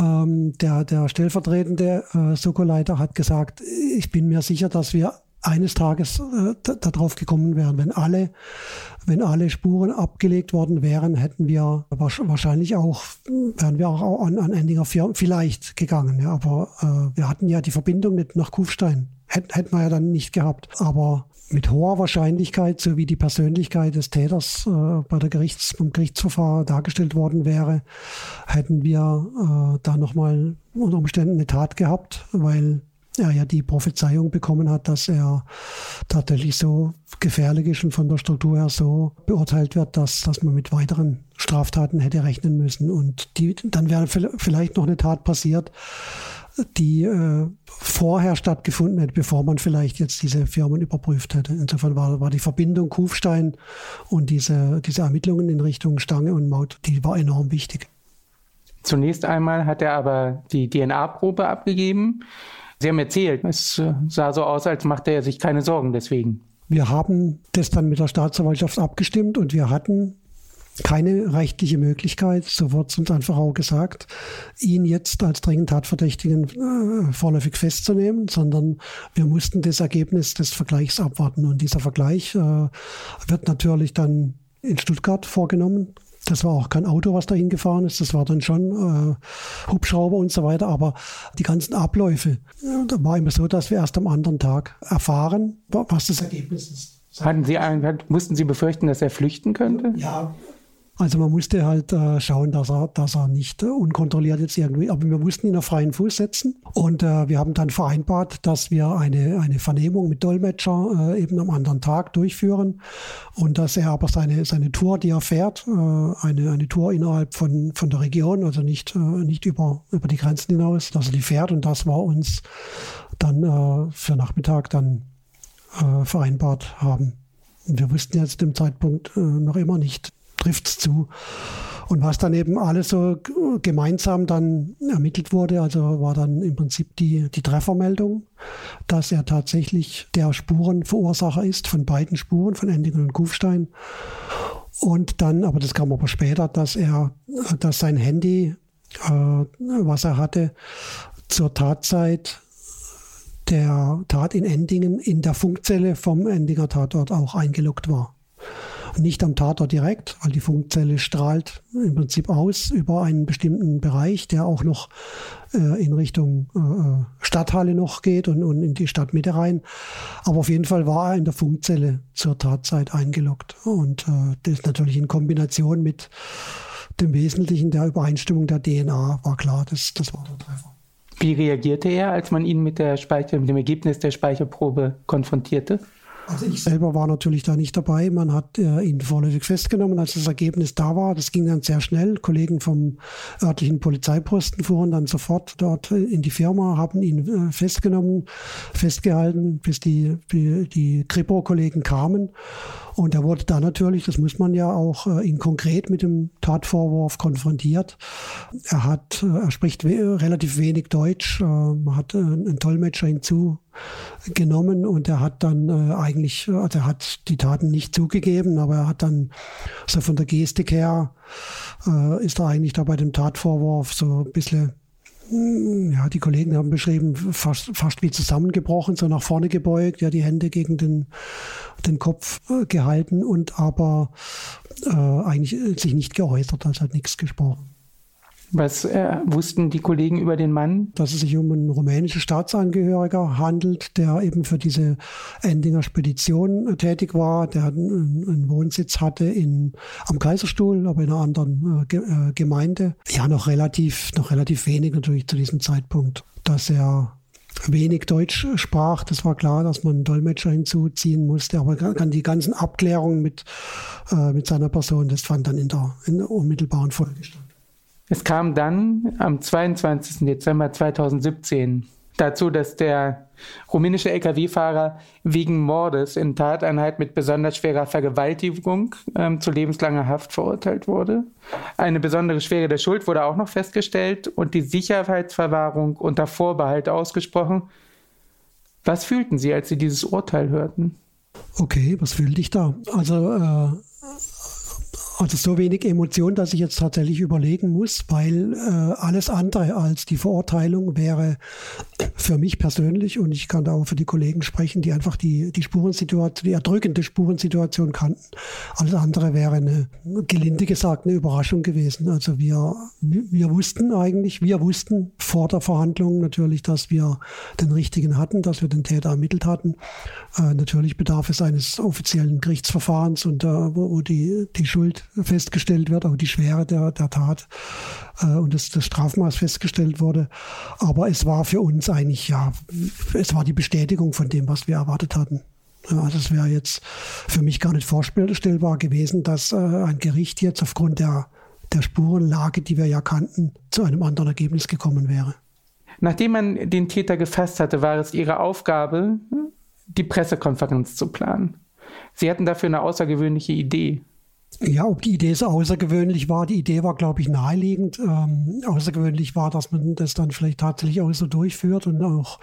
Ähm, der, der stellvertretende äh, Soko-Leiter hat gesagt, ich bin mir sicher, dass wir eines Tages äh, darauf gekommen wären, wenn alle, wenn alle Spuren abgelegt worden wären, hätten wir wahrscheinlich auch, wären wir auch an, an Endinger vielleicht gegangen. Ja, aber äh, wir hatten ja die Verbindung nicht nach Kufstein. Hätten, hätten wir ja dann nicht gehabt. Aber mit hoher Wahrscheinlichkeit, so wie die Persönlichkeit des Täters äh, bei der Gerichts, beim Gerichtsverfahren dargestellt worden wäre, hätten wir äh, da nochmal unter Umständen eine Tat gehabt, weil er ja die Prophezeiung bekommen hat, dass er tatsächlich so gefährlich ist und von der Struktur her so beurteilt wird, dass, dass man mit weiteren Straftaten hätte rechnen müssen. Und die, dann wäre vielleicht noch eine Tat passiert, die äh, vorher stattgefunden hätte, bevor man vielleicht jetzt diese Firmen überprüft hätte. Insofern war, war die Verbindung Kufstein und diese, diese Ermittlungen in Richtung Stange und Maut, die war enorm wichtig. Zunächst einmal hat er aber die DNA-Probe abgegeben. Sie haben erzählt, es äh, sah so aus, als machte er sich keine Sorgen deswegen. Wir haben das dann mit der Staatsanwaltschaft abgestimmt und wir hatten keine rechtliche Möglichkeit, so wird es uns einfach auch gesagt, ihn jetzt als dringend Tatverdächtigen äh, vorläufig festzunehmen, sondern wir mussten das Ergebnis des Vergleichs abwarten. Und dieser Vergleich äh, wird natürlich dann in Stuttgart vorgenommen, das war auch kein Auto, was dahin gefahren ist. Das war dann schon äh, Hubschrauber und so weiter. Aber die ganzen Abläufe, da war immer so, dass wir erst am anderen Tag erfahren, was das Ergebnis ist. Hatten Sie, mussten Sie befürchten, dass er flüchten könnte? Ja, also man musste halt äh, schauen, dass er, dass er nicht äh, unkontrolliert jetzt irgendwie, aber wir mussten ihn auf freien Fuß setzen. Und äh, wir haben dann vereinbart, dass wir eine, eine Vernehmung mit Dolmetscher äh, eben am anderen Tag durchführen. Und dass er aber seine, seine Tour, die er fährt, äh, eine, eine Tour innerhalb von, von der Region, also nicht, äh, nicht über, über die Grenzen hinaus, dass er die fährt. Und das war uns dann für Nachmittag dann vereinbart haben. Wir wussten jetzt dem Zeitpunkt noch immer nicht, trifft es zu. Und was dann eben alles so gemeinsam dann ermittelt wurde, also war dann im Prinzip die, die Treffermeldung, dass er tatsächlich der Spurenverursacher ist von beiden Spuren, von Endingen und Kufstein. Und dann, aber das kam aber später, dass er, dass sein Handy, äh, was er hatte, zur Tatzeit der Tat in Endingen in der Funkzelle vom Endinger Tatort auch eingeloggt war nicht am Tatort direkt, weil die Funkzelle strahlt im Prinzip aus über einen bestimmten Bereich, der auch noch äh, in Richtung äh, Stadthalle noch geht und, und in die Stadtmitte rein. Aber auf jeden Fall war er in der Funkzelle zur Tatzeit eingeloggt. Und äh, das natürlich in Kombination mit dem Wesentlichen der Übereinstimmung der DNA war klar, das, das war der Treffer. Wie reagierte er, als man ihn mit, der Speicher, mit dem Ergebnis der Speicherprobe konfrontierte? Also ich selber war natürlich da nicht dabei. Man hat äh, ihn vorläufig festgenommen, als das Ergebnis da war. Das ging dann sehr schnell. Kollegen vom örtlichen Polizeiposten fuhren dann sofort dort in die Firma, haben ihn äh, festgenommen, festgehalten, bis die, die, die Kripo-Kollegen kamen. Und er wurde da natürlich, das muss man ja auch, äh, ihn konkret mit dem Tatvorwurf konfrontiert. Er hat, äh, er spricht we relativ wenig Deutsch, äh, hat äh, einen Dolmetscher hinzugenommen und er hat dann äh, eigentlich, also er hat die Taten nicht zugegeben, aber er hat dann so von der Gestik her, äh, ist er eigentlich da bei dem Tatvorwurf so ein bisschen ja, die Kollegen haben beschrieben, fast, fast wie zusammengebrochen, so nach vorne gebeugt, ja, die Hände gegen den, den Kopf äh, gehalten und aber äh, eigentlich sich nicht geäußert, also hat nichts gesprochen. Was äh, wussten die Kollegen über den Mann? Dass es sich um einen rumänischen Staatsangehöriger handelt, der eben für diese Endinger Spedition äh, tätig war, der einen, einen Wohnsitz hatte in, am Kaiserstuhl, aber in einer anderen äh, äh, Gemeinde. Ja, noch relativ, noch relativ wenig natürlich zu diesem Zeitpunkt. Dass er wenig Deutsch sprach. Das war klar, dass man einen Dolmetscher hinzuziehen musste. Aber die ganzen Abklärungen mit, äh, mit seiner Person, das fand dann in der, in der unmittelbaren Folge statt. Es kam dann am 22. Dezember 2017 dazu, dass der rumänische Lkw-Fahrer wegen Mordes in Tateinheit mit besonders schwerer Vergewaltigung ähm, zu lebenslanger Haft verurteilt wurde. Eine besondere Schwere der Schuld wurde auch noch festgestellt und die Sicherheitsverwahrung unter Vorbehalt ausgesprochen. Was fühlten Sie, als Sie dieses Urteil hörten? Okay, was fühlte ich da? Also äh, also so wenig Emotion, dass ich jetzt tatsächlich überlegen muss, weil äh, alles andere als die Verurteilung wäre für mich persönlich und ich kann da auch für die Kollegen sprechen, die einfach die, die Spurensituation, die erdrückende Spurensituation kannten. Alles andere wäre eine, gelinde gesagt, eine Überraschung gewesen. Also wir, wir wussten eigentlich, wir wussten vor der Verhandlung natürlich, dass wir den richtigen hatten, dass wir den Täter ermittelt hatten. Äh, natürlich bedarf es eines offiziellen Gerichtsverfahrens und äh, wo, die, die Schuld festgestellt wird, auch die Schwere der, der Tat äh, und das, das Strafmaß festgestellt wurde. Aber es war für uns eigentlich, ja, es war die Bestätigung von dem, was wir erwartet hatten. Ja, es wäre jetzt für mich gar nicht vorstellbar gewesen, dass äh, ein Gericht jetzt aufgrund der, der Spurenlage, die wir ja kannten, zu einem anderen Ergebnis gekommen wäre. Nachdem man den Täter gefasst hatte, war es ihre Aufgabe, die Pressekonferenz zu planen. Sie hatten dafür eine außergewöhnliche Idee. Ja, ob die Idee so außergewöhnlich war, die Idee war, glaube ich, naheliegend. Ähm, außergewöhnlich war, dass man das dann vielleicht tatsächlich auch so durchführt und auch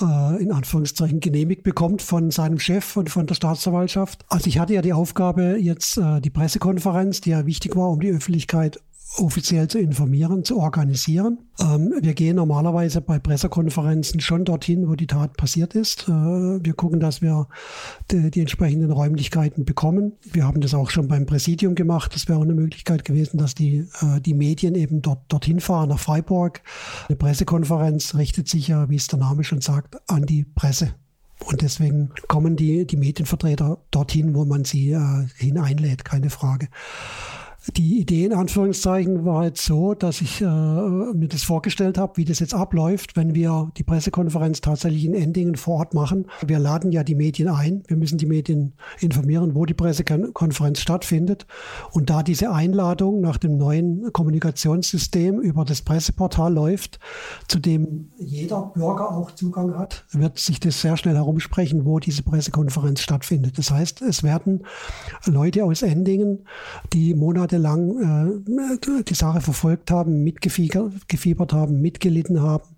äh, in Anführungszeichen genehmigt bekommt von seinem Chef und von der Staatsanwaltschaft. Also ich hatte ja die Aufgabe, jetzt äh, die Pressekonferenz, die ja wichtig war, um die Öffentlichkeit offiziell zu informieren, zu organisieren. Ähm, wir gehen normalerweise bei Pressekonferenzen schon dorthin, wo die Tat passiert ist. Äh, wir gucken, dass wir die, die, entsprechenden Räumlichkeiten bekommen. Wir haben das auch schon beim Präsidium gemacht. Das wäre auch eine Möglichkeit gewesen, dass die, äh, die Medien eben dort, dorthin fahren, nach Freiburg. Eine Pressekonferenz richtet sich ja, wie es der Name schon sagt, an die Presse. Und deswegen kommen die, die Medienvertreter dorthin, wo man sie äh, hineinlädt, keine Frage. Die Idee in Anführungszeichen war jetzt so, dass ich äh, mir das vorgestellt habe, wie das jetzt abläuft, wenn wir die Pressekonferenz tatsächlich in Endingen vor Ort machen. Wir laden ja die Medien ein. Wir müssen die Medien informieren, wo die Pressekonferenz stattfindet. Und da diese Einladung nach dem neuen Kommunikationssystem über das Presseportal läuft, zu dem jeder Bürger auch Zugang hat, wird sich das sehr schnell herumsprechen, wo diese Pressekonferenz stattfindet. Das heißt, es werden Leute aus Endingen, die Monate monatelang äh, die Sache verfolgt haben, mitgefiebert haben, mitgelitten haben,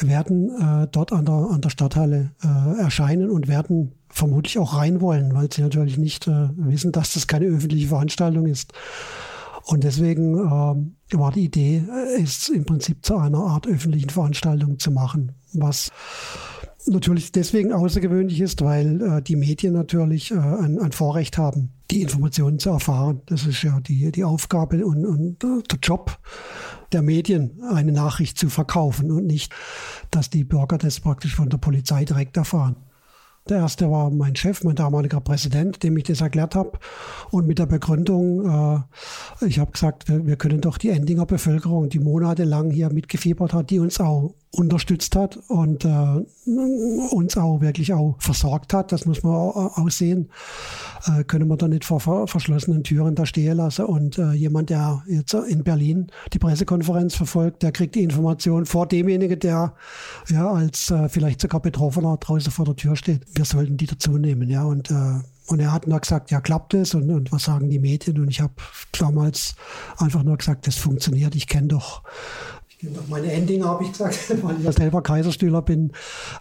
werden äh, dort an der, an der Stadthalle äh, erscheinen und werden vermutlich auch rein wollen, weil sie natürlich nicht äh, wissen, dass das keine öffentliche Veranstaltung ist. Und deswegen äh, war die Idee, äh, es im Prinzip zu einer Art öffentlichen Veranstaltung zu machen, was natürlich deswegen außergewöhnlich ist, weil äh, die Medien natürlich äh, ein, ein, Vorrecht haben, die Informationen zu erfahren. Das ist ja die, die Aufgabe und, und der Job der Medien, eine Nachricht zu verkaufen und nicht, dass die Bürger das praktisch von der Polizei direkt erfahren. Der erste war mein Chef, mein damaliger Präsident, dem ich das erklärt habe. Und mit der Begründung, äh, ich habe gesagt, wir, wir, können doch die Endinger Bevölkerung, die monatelang hier mitgefiebert hat, die uns auch unterstützt hat und äh, uns auch wirklich auch versorgt hat, das muss man auch, auch sehen, äh, können wir da nicht vor verschlossenen Türen da stehen lassen. Und äh, jemand, der jetzt in Berlin die Pressekonferenz verfolgt, der kriegt die Information vor demjenigen, der ja als äh, vielleicht sogar Betroffener draußen vor der Tür steht. Wir sollten die dazu nehmen, ja. Und äh, und er hat nur gesagt, ja, klappt es? Und, und was sagen die Medien? Und ich habe damals einfach nur gesagt, das funktioniert. Ich kenne doch meine Endinger habe ich gesagt, *laughs* weil ich ja selber Kaiserstühler bin.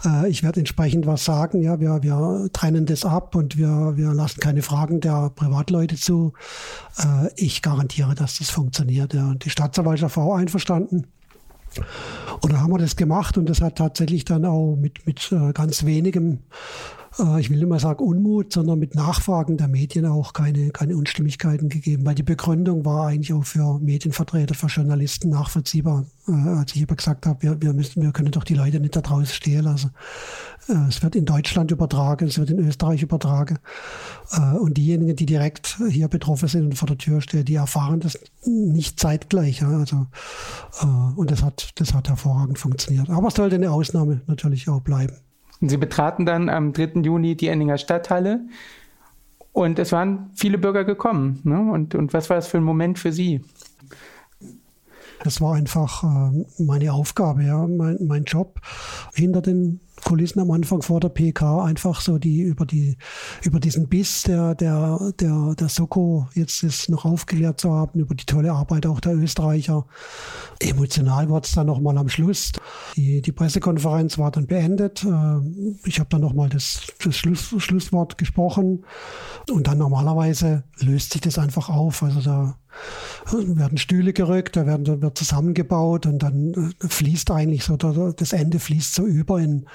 Äh, ich werde entsprechend was sagen. Ja, wir, wir trennen das ab und wir, wir lassen keine Fragen der Privatleute zu. Äh, ich garantiere, dass das funktioniert. Ja. Und die Staatsanwaltschaft war auch einverstanden. Und da haben wir das gemacht und das hat tatsächlich dann auch mit, mit äh, ganz wenigem äh, ich will nicht mal sagen Unmut, sondern mit Nachfragen der Medien auch keine, keine Unstimmigkeiten gegeben, weil die Begründung war eigentlich auch für Medienvertreter, für Journalisten nachvollziehbar. Äh, als ich aber gesagt habe, wir, wir, müssen, wir können doch die Leute nicht da draußen stehen lassen. Äh, es wird in Deutschland übertragen, es wird in Österreich übertragen. Und diejenigen, die direkt hier betroffen sind und vor der Tür stehen, die erfahren das nicht zeitgleich. Also, und das hat, das hat hervorragend funktioniert. Aber es sollte eine Ausnahme natürlich auch bleiben. Sie betraten dann am 3. Juni die Endinger Stadthalle und es waren viele Bürger gekommen. Ne? Und, und was war das für ein Moment für Sie? Das war einfach äh, meine Aufgabe, ja, mein, mein Job hinter den Kulissen am Anfang vor der PK einfach so die über die über diesen Biss der der der der Soko jetzt ist noch aufgeklärt zu haben über die tolle Arbeit auch der Österreicher. Emotional wurde es dann noch mal am Schluss. Die, die Pressekonferenz war dann beendet. Äh, ich habe dann noch mal das, das Schluss, Schlusswort gesprochen und dann normalerweise löst sich das einfach auf. Also da werden Stühle gerückt, da werden, wird zusammengebaut und dann äh, fließt eigentlich so, das Ende fließt so über in,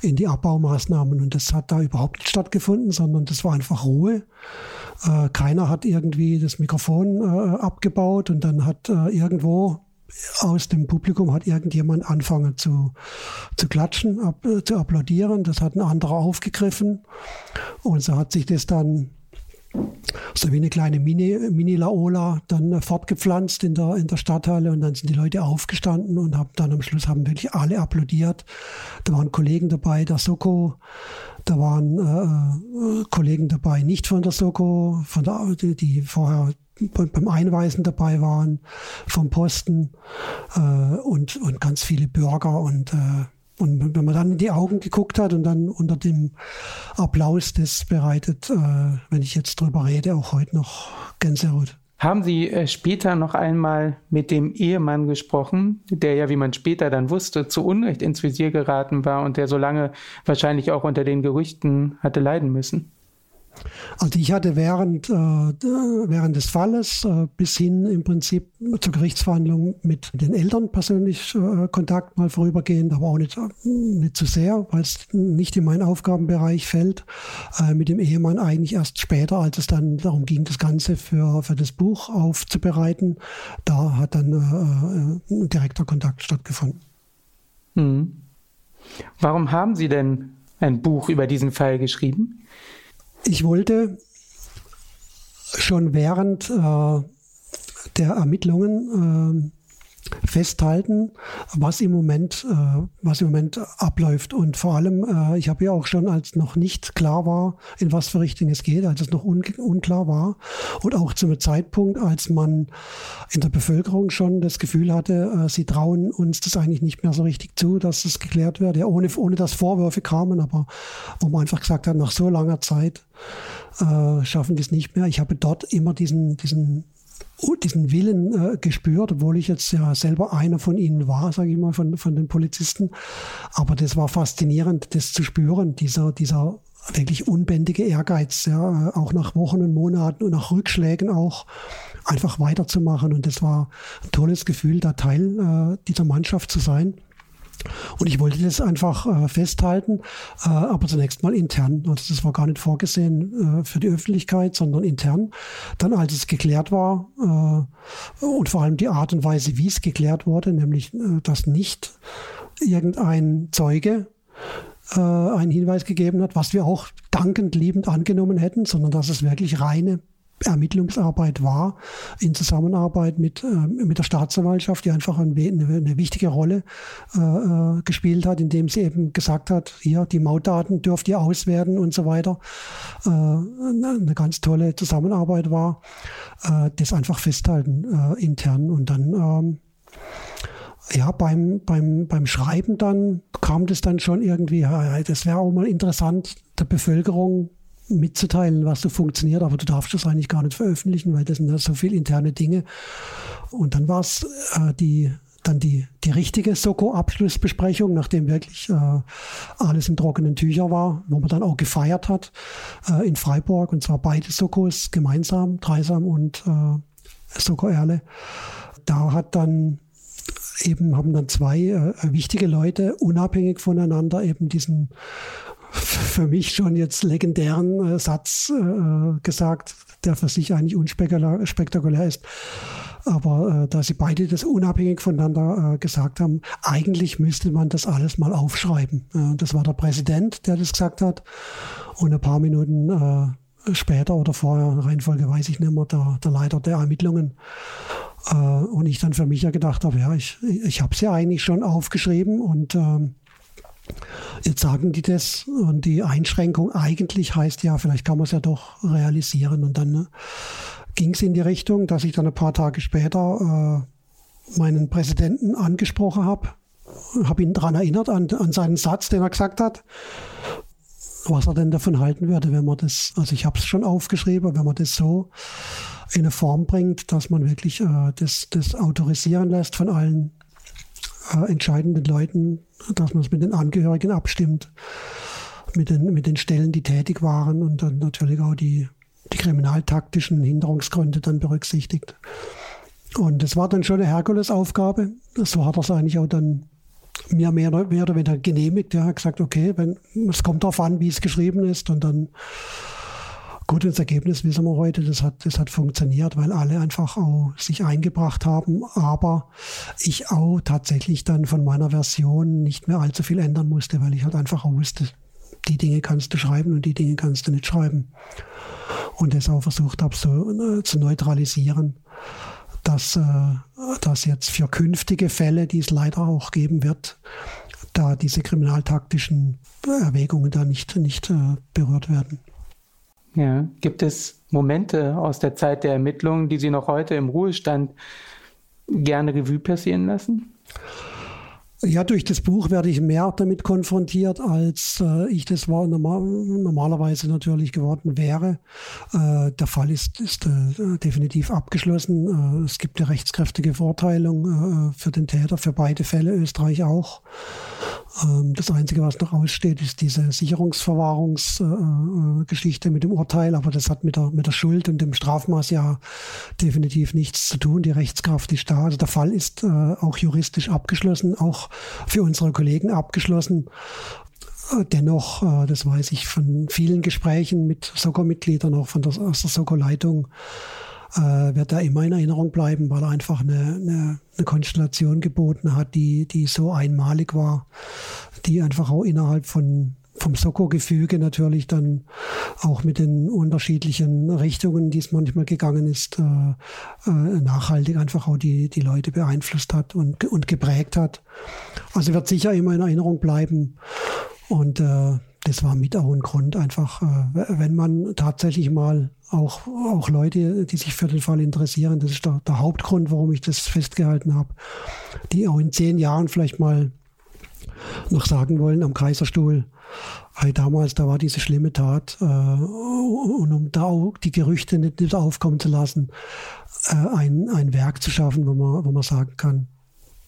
in die Abbaumaßnahmen und das hat da überhaupt nicht stattgefunden, sondern das war einfach Ruhe. Äh, keiner hat irgendwie das Mikrofon äh, abgebaut und dann hat irgendwo aus dem Publikum hat irgendjemand angefangen zu, zu klatschen, ab, zu applaudieren. Das hat ein anderer aufgegriffen und so hat sich das dann so wie eine kleine Mini, Mini-Laola dann fortgepflanzt in der, in der Stadthalle und dann sind die Leute aufgestanden und haben dann am Schluss haben wirklich alle applaudiert. Da waren Kollegen dabei, der Soko, da waren äh, Kollegen dabei, nicht von der Soko, von der, die, die vorher beim Einweisen dabei waren, vom Posten äh, und, und ganz viele Bürger und äh, und wenn man dann in die Augen geguckt hat und dann unter dem Applaus, das bereitet, äh, wenn ich jetzt drüber rede, auch heute noch Gänsehaut. Haben Sie äh, später noch einmal mit dem Ehemann gesprochen, der ja, wie man später dann wusste, zu Unrecht ins Visier geraten war und der so lange wahrscheinlich auch unter den Gerüchten hatte leiden müssen? Also ich hatte während, äh, während des Falles äh, bis hin im Prinzip zur Gerichtsverhandlung mit den Eltern persönlich äh, Kontakt mal vorübergehend, aber auch nicht, nicht zu sehr, weil es nicht in meinen Aufgabenbereich fällt. Äh, mit dem Ehemann eigentlich erst später, als es dann darum ging, das Ganze für, für das Buch aufzubereiten. Da hat dann äh, äh, ein direkter Kontakt stattgefunden. Hm. Warum haben Sie denn ein Buch über diesen Fall geschrieben? Ich wollte schon während äh, der Ermittlungen äh, festhalten, was im Moment, äh, was im Moment abläuft. Und vor allem, äh, ich habe ja auch schon, als noch nicht klar war, in was für Richtung es geht, als es noch un unklar war und auch zum Zeitpunkt, als man in der Bevölkerung schon das Gefühl hatte, äh, sie trauen uns das eigentlich nicht mehr so richtig zu, dass es geklärt wird, ja, ohne, ohne dass Vorwürfe kamen, aber wo man einfach gesagt hat, nach so langer Zeit äh, schaffen die es nicht mehr. Ich habe dort immer diesen, diesen diesen Willen äh, gespürt, obwohl ich jetzt ja selber einer von ihnen war, sage ich mal, von, von den Polizisten. Aber das war faszinierend, das zu spüren, dieser, dieser wirklich unbändige Ehrgeiz, ja, auch nach Wochen und Monaten und nach Rückschlägen auch einfach weiterzumachen. Und das war ein tolles Gefühl, da Teil äh, dieser Mannschaft zu sein. Und ich wollte das einfach äh, festhalten, äh, aber zunächst mal intern. Also das war gar nicht vorgesehen äh, für die Öffentlichkeit, sondern intern. Dann, als es geklärt war äh, und vor allem die Art und Weise, wie es geklärt wurde, nämlich, äh, dass nicht irgendein Zeuge äh, einen Hinweis gegeben hat, was wir auch dankend, liebend angenommen hätten, sondern dass es wirklich reine Ermittlungsarbeit war, in Zusammenarbeit mit, äh, mit der Staatsanwaltschaft, die einfach eine, eine wichtige Rolle äh, äh, gespielt hat, indem sie eben gesagt hat, hier, die Mautdaten dürft ihr auswerten und so weiter. Äh, eine ganz tolle Zusammenarbeit war, äh, das einfach festhalten äh, intern und dann ähm, ja, beim, beim, beim Schreiben dann kam das dann schon irgendwie, das wäre auch mal interessant, der Bevölkerung mitzuteilen, was so funktioniert, aber du darfst das eigentlich gar nicht veröffentlichen, weil das sind ja so viele interne Dinge. Und dann war es äh, die dann die, die richtige Soko-Abschlussbesprechung, nachdem wirklich äh, alles in trockenen Tüchern war, wo man dann auch gefeiert hat äh, in Freiburg, und zwar beide Sokos gemeinsam, Dreisam und äh, Soko Erle. Da hat dann eben, haben dann zwei äh, wichtige Leute unabhängig voneinander eben diesen für mich schon jetzt legendären äh, Satz äh, gesagt, der für sich eigentlich unspektakulär ist. Aber äh, da sie beide das unabhängig voneinander äh, gesagt haben, eigentlich müsste man das alles mal aufschreiben. Äh, das war der Präsident, der das gesagt hat. Und ein paar Minuten äh, später oder vorher, Reihenfolge weiß ich nicht mehr, der, der Leiter der Ermittlungen. Und ich dann für mich ja gedacht habe, ja, ich, ich habe es ja eigentlich schon aufgeschrieben und ähm, Jetzt sagen die das und die Einschränkung eigentlich heißt ja, vielleicht kann man es ja doch realisieren. Und dann ne, ging es in die Richtung, dass ich dann ein paar Tage später meinen Präsidenten angesprochen habe, habe ihn daran erinnert, an, an seinen Satz, den er gesagt hat, was er denn davon halten würde, wenn man das, also ich habe es schon aufgeschrieben, wenn man das so in eine Form bringt, dass man wirklich äh, das, das autorisieren lässt von allen äh, entscheidenden Leuten, dass man es mit den Angehörigen abstimmt, mit den, mit den Stellen, die tätig waren und dann natürlich auch die, die kriminaltaktischen Hinderungsgründe dann berücksichtigt. Und das war dann schon eine Herkulesaufgabe. So hat er es eigentlich auch dann mir mehr, mehr oder weniger genehmigt. Er hat gesagt, okay, wenn, es kommt darauf an, wie es geschrieben ist. Und dann, gut, das Ergebnis wissen wir heute, das hat, das hat funktioniert, weil alle einfach auch sich eingebracht haben. Aber ich auch tatsächlich dann von meiner Version nicht mehr allzu viel ändern musste, weil ich halt einfach auch wusste, die Dinge kannst du schreiben und die Dinge kannst du nicht schreiben. Und das auch versucht habe, so äh, zu neutralisieren dass äh, das jetzt für künftige Fälle, die es leider auch geben wird, da diese kriminaltaktischen Erwägungen da nicht, nicht äh, berührt werden. Ja, gibt es Momente aus der Zeit der Ermittlungen, die Sie noch heute im Ruhestand gerne Revue passieren lassen? Ja, durch das Buch werde ich mehr damit konfrontiert, als äh, ich das war, normal, normalerweise natürlich geworden wäre. Äh, der Fall ist, ist äh, definitiv abgeschlossen. Äh, es gibt eine rechtskräftige Verurteilung äh, für den Täter, für beide Fälle, Österreich auch. Ähm, das Einzige, was noch aussteht, ist diese Sicherungsverwahrungsgeschichte mit dem Urteil, aber das hat mit der, mit der Schuld und dem Strafmaß ja definitiv nichts zu tun. Die Rechtskraft ist da. Also der Fall ist äh, auch juristisch abgeschlossen, auch für unsere Kollegen abgeschlossen. Äh, dennoch, äh, das weiß ich von vielen Gesprächen mit Soko-Mitgliedern, auch von der Soko-Leitung, äh, wird er immer in Erinnerung bleiben, weil er einfach eine, eine, eine Konstellation geboten hat, die, die so einmalig war, die einfach auch innerhalb von vom Soko-Gefüge natürlich dann auch mit den unterschiedlichen Richtungen, die es manchmal gegangen ist, äh, äh, nachhaltig einfach auch die, die Leute beeinflusst hat und, und geprägt hat. Also wird sicher immer in Erinnerung bleiben. Und äh, das war mit auch ein Grund, einfach, äh, wenn man tatsächlich mal auch, auch Leute, die sich für den Fall interessieren, das ist der, der Hauptgrund, warum ich das festgehalten habe, die auch in zehn Jahren vielleicht mal noch sagen wollen am Kaiserstuhl, hey, damals, da war diese schlimme Tat, äh, und um da auch die Gerüchte nicht, nicht aufkommen zu lassen, äh, ein, ein Werk zu schaffen, wo man, wo man sagen kann,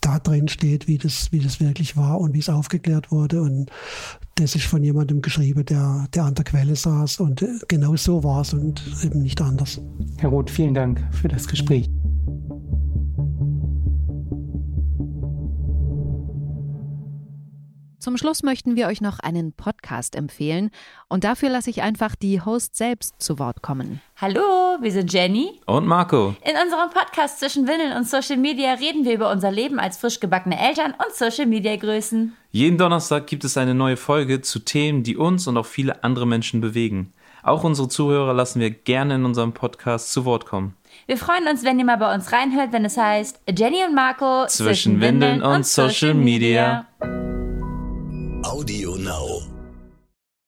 da drin steht, wie das, wie das wirklich war und wie es aufgeklärt wurde. Und das ist von jemandem geschrieben, der, der an der Quelle saß. Und genau so war es und eben nicht anders. Herr Roth, vielen Dank für das Gespräch. Zum Schluss möchten wir euch noch einen Podcast empfehlen und dafür lasse ich einfach die Host selbst zu Wort kommen. Hallo, wir sind Jenny und Marco. In unserem Podcast zwischen Windeln und Social Media reden wir über unser Leben als frisch gebackene Eltern und Social Media Größen. Jeden Donnerstag gibt es eine neue Folge zu Themen, die uns und auch viele andere Menschen bewegen. Auch unsere Zuhörer lassen wir gerne in unserem Podcast zu Wort kommen. Wir freuen uns, wenn ihr mal bei uns reinhört, wenn es heißt Jenny und Marco zwischen, zwischen Windeln und Social Media. Audio Now.